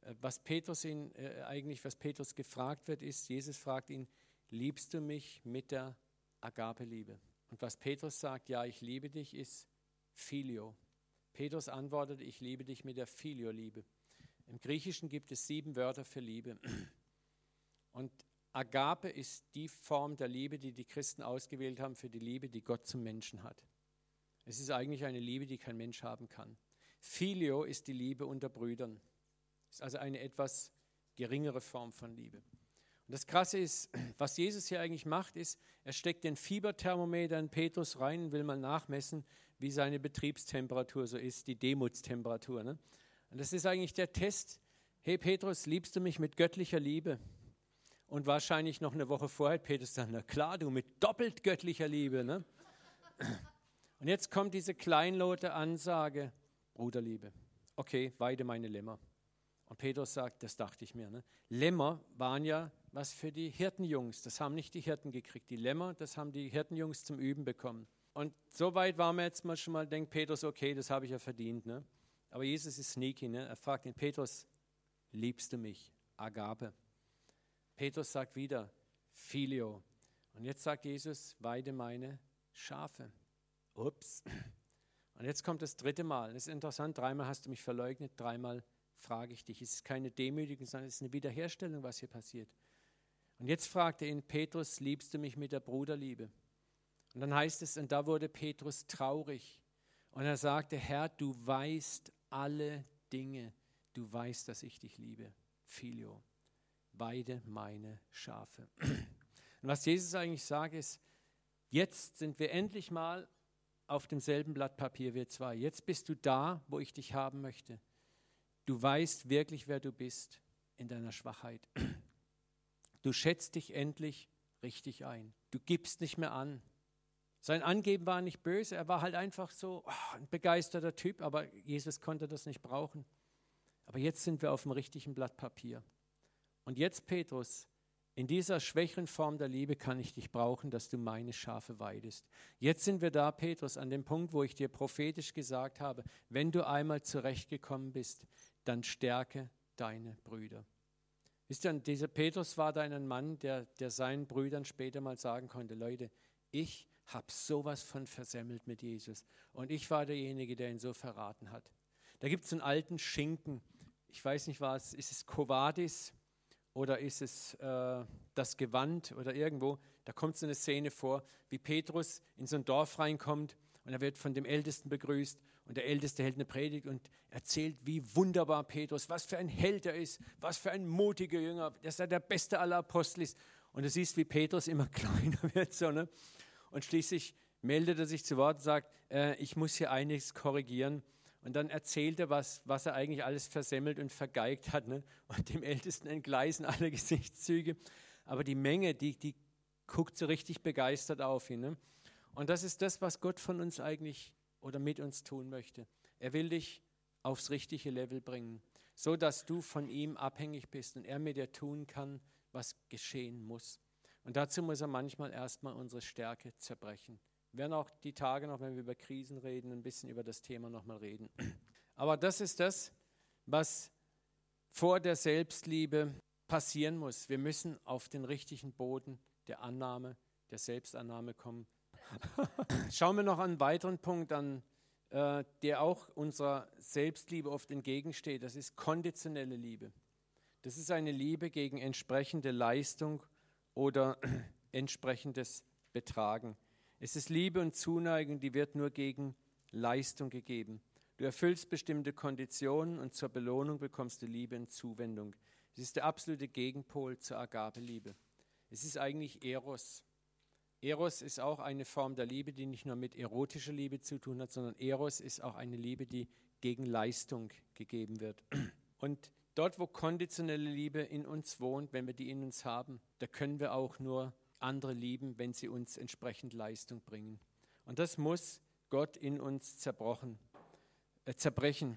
Äh, was Petrus ihn, äh, eigentlich, was Petrus gefragt wird, ist, Jesus fragt ihn, liebst du mich mit der Agape-Liebe? Und was Petrus sagt, ja, ich liebe dich, ist Filio. Petrus antwortet, ich liebe dich mit der Filio-Liebe. Im Griechischen gibt es sieben Wörter für Liebe. Und Agape ist die Form der Liebe, die die Christen ausgewählt haben für die Liebe, die Gott zum Menschen hat. Es ist eigentlich eine Liebe, die kein Mensch haben kann. Filio ist die Liebe unter Brüdern. Ist also eine etwas geringere Form von Liebe. Und das Krasse ist, was Jesus hier eigentlich macht, ist, er steckt den Fieberthermometer in Petrus rein und will mal nachmessen, wie seine Betriebstemperatur so ist, die Demutstemperatur. Ne? Und das ist eigentlich der Test. Hey Petrus, liebst du mich mit göttlicher Liebe? Und wahrscheinlich noch eine Woche vorher hat Petrus gesagt, na klar, du mit doppelt göttlicher Liebe. Ne? Und jetzt kommt diese kleinlaute Ansage, Bruderliebe. Okay, weide meine Lämmer. Und Petrus sagt, das dachte ich mir. Ne? Lämmer waren ja was für die Hirtenjungs. Das haben nicht die Hirten gekriegt. Die Lämmer, das haben die Hirtenjungs zum Üben bekommen. Und so weit waren wir jetzt mal schon mal, denkt Petrus, okay, das habe ich ja verdient. Ne? Aber Jesus ist sneaky. Ne? Er fragt ihn, Petrus, liebst du mich? Agape. Petrus sagt wieder, Filio. Und jetzt sagt Jesus, weide meine Schafe. Ups. Und jetzt kommt das dritte Mal. Das ist interessant, dreimal hast du mich verleugnet, dreimal frage ich dich. Es ist keine Demütigung, sondern es ist eine Wiederherstellung, was hier passiert. Und jetzt fragt er ihn, Petrus, liebst du mich mit der Bruderliebe? Und dann heißt es, und da wurde Petrus traurig. Und er sagte, Herr, du weißt alle Dinge. Du weißt, dass ich dich liebe. Filio, weide meine Schafe. Und was Jesus eigentlich sagt, ist, jetzt sind wir endlich mal auf demselben Blatt Papier, wir zwei. Jetzt bist du da, wo ich dich haben möchte. Du weißt wirklich, wer du bist in deiner Schwachheit. Du schätzt dich endlich richtig ein. Du gibst nicht mehr an. Sein Angeben war nicht böse, er war halt einfach so oh, ein begeisterter Typ, aber Jesus konnte das nicht brauchen. Aber jetzt sind wir auf dem richtigen Blatt Papier. Und jetzt, Petrus, in dieser schwächeren Form der Liebe kann ich dich brauchen, dass du meine Schafe weidest. Jetzt sind wir da, Petrus, an dem Punkt, wo ich dir prophetisch gesagt habe, wenn du einmal zurechtgekommen bist, dann stärke deine Brüder. Wisst ihr, dieser Petrus war da ein Mann, der, der seinen Brüdern später mal sagen konnte, Leute, ich habe sowas von versemmelt mit Jesus. Und ich war derjenige, der ihn so verraten hat. Da gibt es einen alten Schinken. Ich weiß nicht was, ist es Covadis oder ist es äh, das Gewand oder irgendwo. Da kommt so eine Szene vor, wie Petrus in so ein Dorf reinkommt und er wird von dem Ältesten begrüßt und der Älteste hält eine Predigt und erzählt, wie wunderbar Petrus, was für ein Held er ist, was für ein mutiger Jünger, dass er der beste aller Apostel ist. Und du siehst, wie Petrus immer kleiner wird. So, ne? Und schließlich meldet er sich zu Wort und sagt, äh, ich muss hier einiges korrigieren. Und dann erzählt er, was, was er eigentlich alles versemmelt und vergeigt hat. Ne? Und dem Ältesten entgleisen alle Gesichtszüge. Aber die Menge, die, die guckt so richtig begeistert auf ihn. Ne? Und das ist das, was Gott von uns eigentlich oder mit uns tun möchte. Er will dich aufs richtige Level bringen, so dass du von ihm abhängig bist und er mit dir tun kann, was geschehen muss. Und dazu muss er manchmal erstmal unsere Stärke zerbrechen. Wir werden auch die Tage noch, wenn wir über Krisen reden, ein bisschen über das Thema nochmal reden. Aber das ist das, was vor der Selbstliebe passieren muss. Wir müssen auf den richtigen Boden der Annahme, der Selbstannahme kommen. Schauen wir noch einen weiteren Punkt an, äh, der auch unserer Selbstliebe oft entgegensteht. Das ist konditionelle Liebe. Das ist eine Liebe gegen entsprechende Leistung oder entsprechendes Betragen. Es ist Liebe und Zuneigung, die wird nur gegen Leistung gegeben. Du erfüllst bestimmte Konditionen und zur Belohnung bekommst du Liebe und Zuwendung. Es ist der absolute Gegenpol zur Agabeliebe. Es ist eigentlich Eros. Eros ist auch eine Form der Liebe, die nicht nur mit erotischer Liebe zu tun hat, sondern Eros ist auch eine Liebe, die gegen Leistung gegeben wird. Und dort, wo konditionelle Liebe in uns wohnt, wenn wir die in uns haben, da können wir auch nur andere lieben, wenn sie uns entsprechend Leistung bringen. Und das muss Gott in uns zerbrochen, äh, zerbrechen.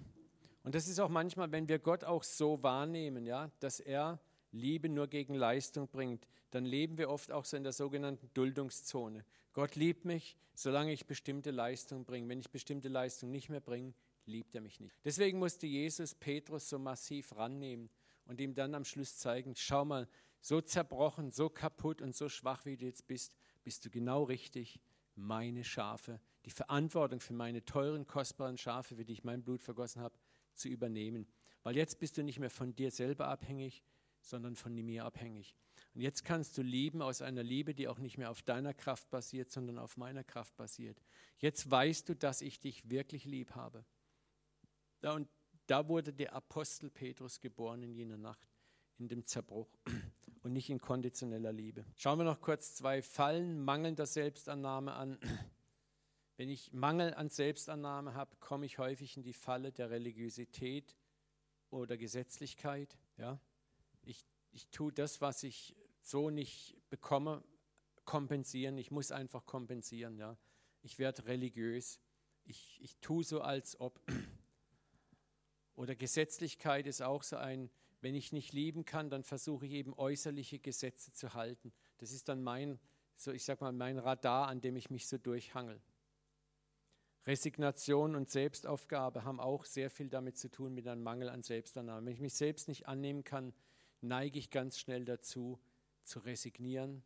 Und das ist auch manchmal, wenn wir Gott auch so wahrnehmen, ja, dass er Liebe nur gegen Leistung bringt, dann leben wir oft auch so in der sogenannten Duldungszone. Gott liebt mich, solange ich bestimmte Leistung bringe. Wenn ich bestimmte Leistung nicht mehr bringe, liebt er mich nicht. Deswegen musste Jesus Petrus so massiv rannehmen und ihm dann am Schluss zeigen, schau mal, so zerbrochen, so kaputt und so schwach, wie du jetzt bist, bist du genau richtig, meine Schafe, die Verantwortung für meine teuren, kostbaren Schafe, für die ich mein Blut vergossen habe, zu übernehmen. Weil jetzt bist du nicht mehr von dir selber abhängig, sondern von mir abhängig. Und jetzt kannst du lieben aus einer Liebe, die auch nicht mehr auf deiner Kraft basiert, sondern auf meiner Kraft basiert. Jetzt weißt du, dass ich dich wirklich lieb habe. Und da wurde der Apostel Petrus geboren in jener Nacht, in dem Zerbruch und nicht in konditioneller Liebe. Schauen wir noch kurz zwei Fallen mangelnder Selbstannahme an. Wenn ich Mangel an Selbstannahme habe, komme ich häufig in die Falle der Religiosität oder Gesetzlichkeit. Ja? Ich, ich tue das, was ich so nicht bekomme, kompensieren. Ich muss einfach kompensieren. Ja? Ich werde religiös. Ich, ich tue so, als ob. Oder Gesetzlichkeit ist auch so ein, wenn ich nicht lieben kann, dann versuche ich eben äußerliche Gesetze zu halten. Das ist dann mein, so ich sag mal, mein Radar, an dem ich mich so durchhangel. Resignation und Selbstaufgabe haben auch sehr viel damit zu tun mit einem Mangel an Selbstannahme. Wenn ich mich selbst nicht annehmen kann, neige ich ganz schnell dazu, zu resignieren,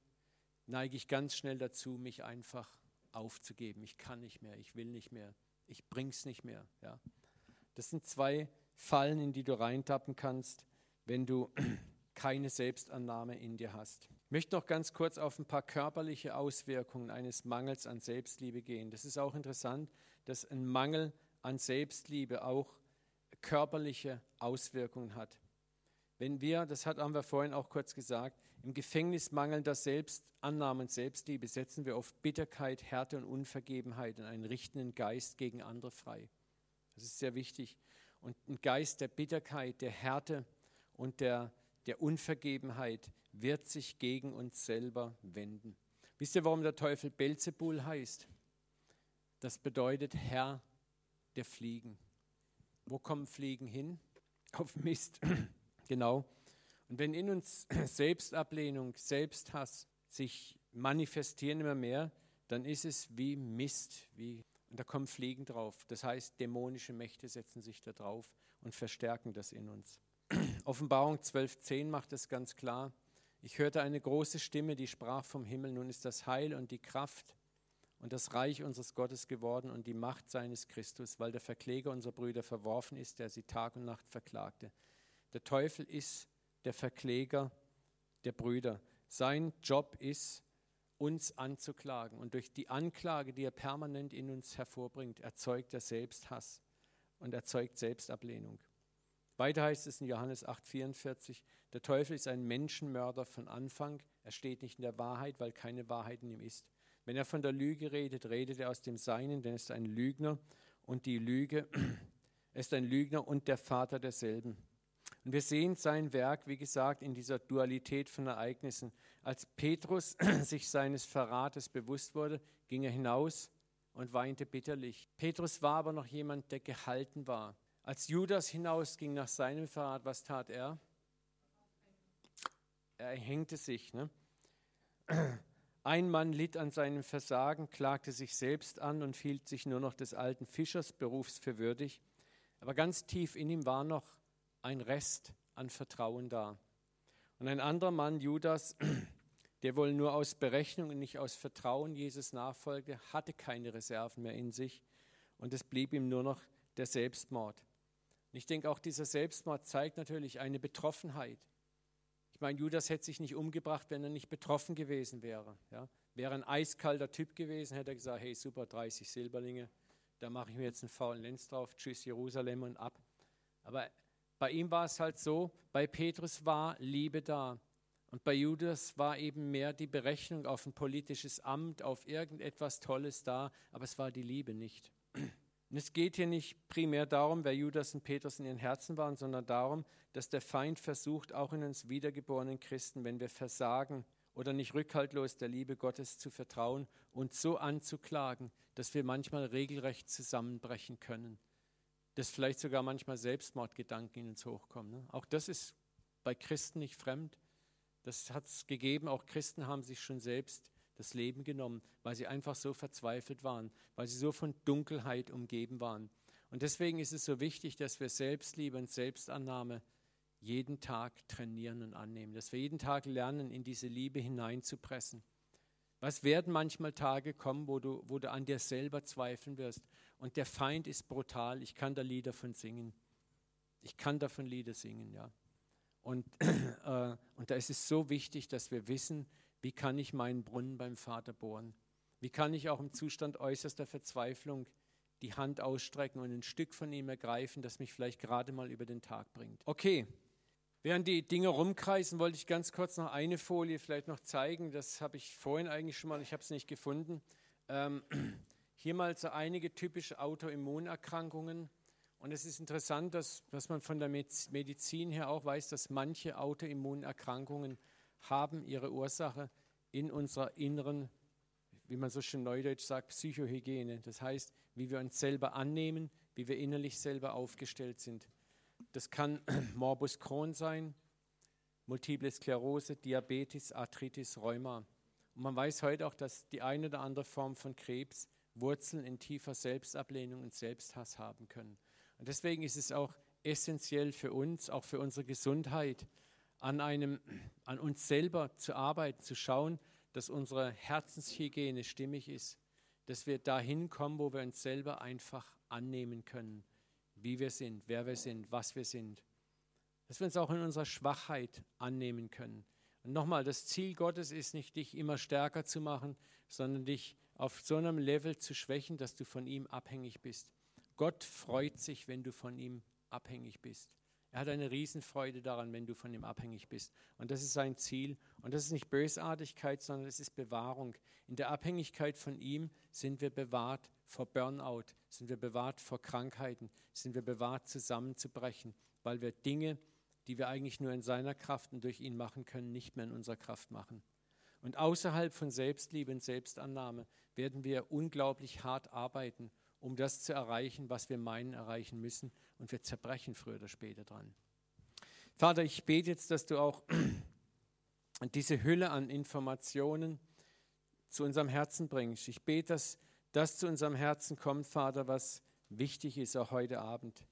neige ich ganz schnell dazu, mich einfach aufzugeben. Ich kann nicht mehr, ich will nicht mehr, ich bring's nicht mehr. Ja. Das sind zwei Fallen, in die du reintappen kannst, wenn du keine Selbstannahme in dir hast. Ich möchte noch ganz kurz auf ein paar körperliche Auswirkungen eines Mangels an Selbstliebe gehen. Das ist auch interessant, dass ein Mangel an Selbstliebe auch körperliche Auswirkungen hat. Wenn wir, das haben wir vorhin auch kurz gesagt, im Gefängnis mangelnder Selbstannahme und Selbstliebe setzen wir oft Bitterkeit, Härte und Unvergebenheit und einen richtenden Geist gegen andere frei. Das ist sehr wichtig. Und ein Geist der Bitterkeit, der Härte und der, der Unvergebenheit wird sich gegen uns selber wenden. Wisst ihr, warum der Teufel Belzebul heißt? Das bedeutet Herr der Fliegen. Wo kommen Fliegen hin? Auf Mist. Genau. Und wenn in uns Selbstablehnung, Selbsthass sich manifestieren immer mehr, dann ist es wie Mist, wie und da kommen Fliegen drauf. Das heißt, dämonische Mächte setzen sich da drauf und verstärken das in uns. Offenbarung 12.10 macht es ganz klar. Ich hörte eine große Stimme, die sprach vom Himmel, nun ist das Heil und die Kraft und das Reich unseres Gottes geworden und die Macht seines Christus, weil der Verkläger unserer Brüder verworfen ist, der sie Tag und Nacht verklagte. Der Teufel ist der Verkläger der Brüder. Sein Job ist, uns anzuklagen. Und durch die Anklage, die er permanent in uns hervorbringt, erzeugt er Selbsthass und erzeugt Selbstablehnung. Weiter heißt es in Johannes 8,44, der Teufel ist ein Menschenmörder von Anfang. Er steht nicht in der Wahrheit, weil keine Wahrheit in ihm ist. Wenn er von der Lüge redet, redet er aus dem Seinen, denn er ist ein Lügner und die Lüge, ist ein Lügner und der Vater derselben. Und wir sehen sein Werk, wie gesagt, in dieser Dualität von Ereignissen. Als Petrus sich seines Verrates bewusst wurde, ging er hinaus und weinte bitterlich. Petrus war aber noch jemand, der gehalten war. Als Judas hinausging nach seinem Verrat, was tat er? Er hängte sich. Ne? Ein Mann litt an seinem Versagen, klagte sich selbst an und hielt sich nur noch des alten Fischersberufs für würdig. Aber ganz tief in ihm war noch ein Rest an Vertrauen da. Und ein anderer Mann, Judas, der wohl nur aus Berechnung und nicht aus Vertrauen Jesus nachfolgte, hatte keine Reserven mehr in sich und es blieb ihm nur noch der Selbstmord. Und ich denke, auch dieser Selbstmord zeigt natürlich eine Betroffenheit. Ich meine, Judas hätte sich nicht umgebracht, wenn er nicht betroffen gewesen wäre. Ja? Wäre ein eiskalter Typ gewesen, hätte er gesagt, hey super, 30 Silberlinge, da mache ich mir jetzt einen faulen Lenz drauf, tschüss Jerusalem und ab. Aber bei ihm war es halt so, bei Petrus war Liebe da. Und bei Judas war eben mehr die Berechnung auf ein politisches Amt, auf irgendetwas Tolles da, aber es war die Liebe nicht. Und es geht hier nicht primär darum, wer Judas und Petrus in ihren Herzen waren, sondern darum, dass der Feind versucht, auch in uns wiedergeborenen Christen, wenn wir versagen oder nicht rückhaltlos der Liebe Gottes zu vertrauen, uns so anzuklagen, dass wir manchmal regelrecht zusammenbrechen können dass vielleicht sogar manchmal Selbstmordgedanken in uns hochkommen. Ne? Auch das ist bei Christen nicht fremd. Das hat es gegeben, auch Christen haben sich schon selbst das Leben genommen, weil sie einfach so verzweifelt waren, weil sie so von Dunkelheit umgeben waren. Und deswegen ist es so wichtig, dass wir Selbstliebe und Selbstannahme jeden Tag trainieren und annehmen, dass wir jeden Tag lernen, in diese Liebe hineinzupressen. Was werden manchmal Tage kommen, wo du, wo du an dir selber zweifeln wirst und der Feind ist brutal. Ich kann da Lieder von singen. Ich kann davon Lieder singen, ja. Und, äh, und da ist es so wichtig, dass wir wissen, wie kann ich meinen Brunnen beim Vater bohren? Wie kann ich auch im Zustand äußerster Verzweiflung die Hand ausstrecken und ein Stück von ihm ergreifen, das mich vielleicht gerade mal über den Tag bringt? Okay, während die Dinge rumkreisen, wollte ich ganz kurz noch eine Folie vielleicht noch zeigen. Das habe ich vorhin eigentlich schon mal, ich habe es nicht gefunden. Ähm, hier mal so einige typische Autoimmunerkrankungen. Und es ist interessant, dass, dass man von der Medizin her auch weiß, dass manche Autoimmunerkrankungen haben ihre Ursache in unserer inneren, wie man so schön neudeutsch sagt, Psychohygiene. Das heißt, wie wir uns selber annehmen, wie wir innerlich selber aufgestellt sind. Das kann Morbus Crohn sein, Multiple Sklerose, Diabetes, Arthritis, Rheuma. Und man weiß heute auch, dass die eine oder andere Form von Krebs Wurzeln in tiefer Selbstablehnung und Selbsthass haben können. Und deswegen ist es auch essentiell für uns, auch für unsere Gesundheit, an, einem, an uns selber zu arbeiten, zu schauen, dass unsere Herzenshygiene stimmig ist, dass wir dahin kommen, wo wir uns selber einfach annehmen können, wie wir sind, wer wir sind, was wir sind. Dass wir uns auch in unserer Schwachheit annehmen können. Und nochmal, das Ziel Gottes ist nicht, dich immer stärker zu machen, sondern dich auf so einem Level zu schwächen, dass du von ihm abhängig bist. Gott freut sich, wenn du von ihm abhängig bist. Er hat eine Riesenfreude daran, wenn du von ihm abhängig bist. Und das ist sein Ziel. Und das ist nicht Bösartigkeit, sondern es ist Bewahrung. In der Abhängigkeit von ihm sind wir bewahrt vor Burnout, sind wir bewahrt vor Krankheiten, sind wir bewahrt zusammenzubrechen, weil wir Dinge, die wir eigentlich nur in seiner Kraft und durch ihn machen können, nicht mehr in unserer Kraft machen. Und außerhalb von Selbstliebe und Selbstannahme werden wir unglaublich hart arbeiten um das zu erreichen, was wir meinen erreichen müssen. Und wir zerbrechen früher oder später dran. Vater, ich bete jetzt, dass du auch diese Hülle an Informationen zu unserem Herzen bringst. Ich bete, dass das zu unserem Herzen kommt, Vater, was wichtig ist, auch heute Abend.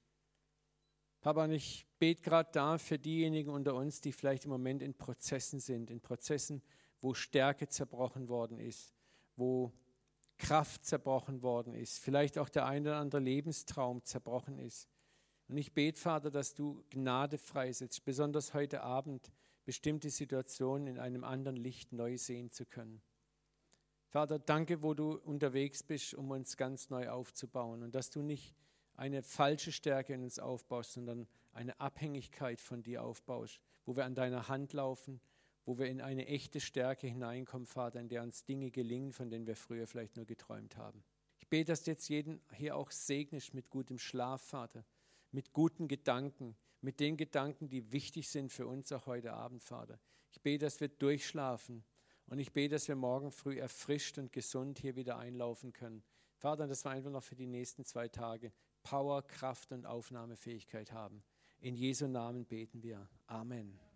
Papa, und ich bete gerade da für diejenigen unter uns, die vielleicht im Moment in Prozessen sind, in Prozessen, wo Stärke zerbrochen worden ist, wo Kraft zerbrochen worden ist, vielleicht auch der ein oder andere Lebenstraum zerbrochen ist. Und ich bete, Vater, dass du Gnade freisetzt, besonders heute Abend bestimmte Situationen in einem anderen Licht neu sehen zu können. Vater, danke, wo du unterwegs bist, um uns ganz neu aufzubauen und dass du nicht eine falsche Stärke in uns aufbaust, sondern eine Abhängigkeit von dir aufbaust, wo wir an deiner Hand laufen, wo wir in eine echte Stärke hineinkommen, Vater, in der uns Dinge gelingen, von denen wir früher vielleicht nur geträumt haben. Ich bete, dass du jetzt jeden hier auch segnest mit gutem Schlaf, Vater, mit guten Gedanken, mit den Gedanken, die wichtig sind für uns auch heute Abend, Vater. Ich bete, dass wir durchschlafen und ich bete, dass wir morgen früh erfrischt und gesund hier wieder einlaufen können. Vater, dass wir einfach noch für die nächsten zwei Tage Power, Kraft und Aufnahmefähigkeit haben. In Jesu Namen beten wir. Amen.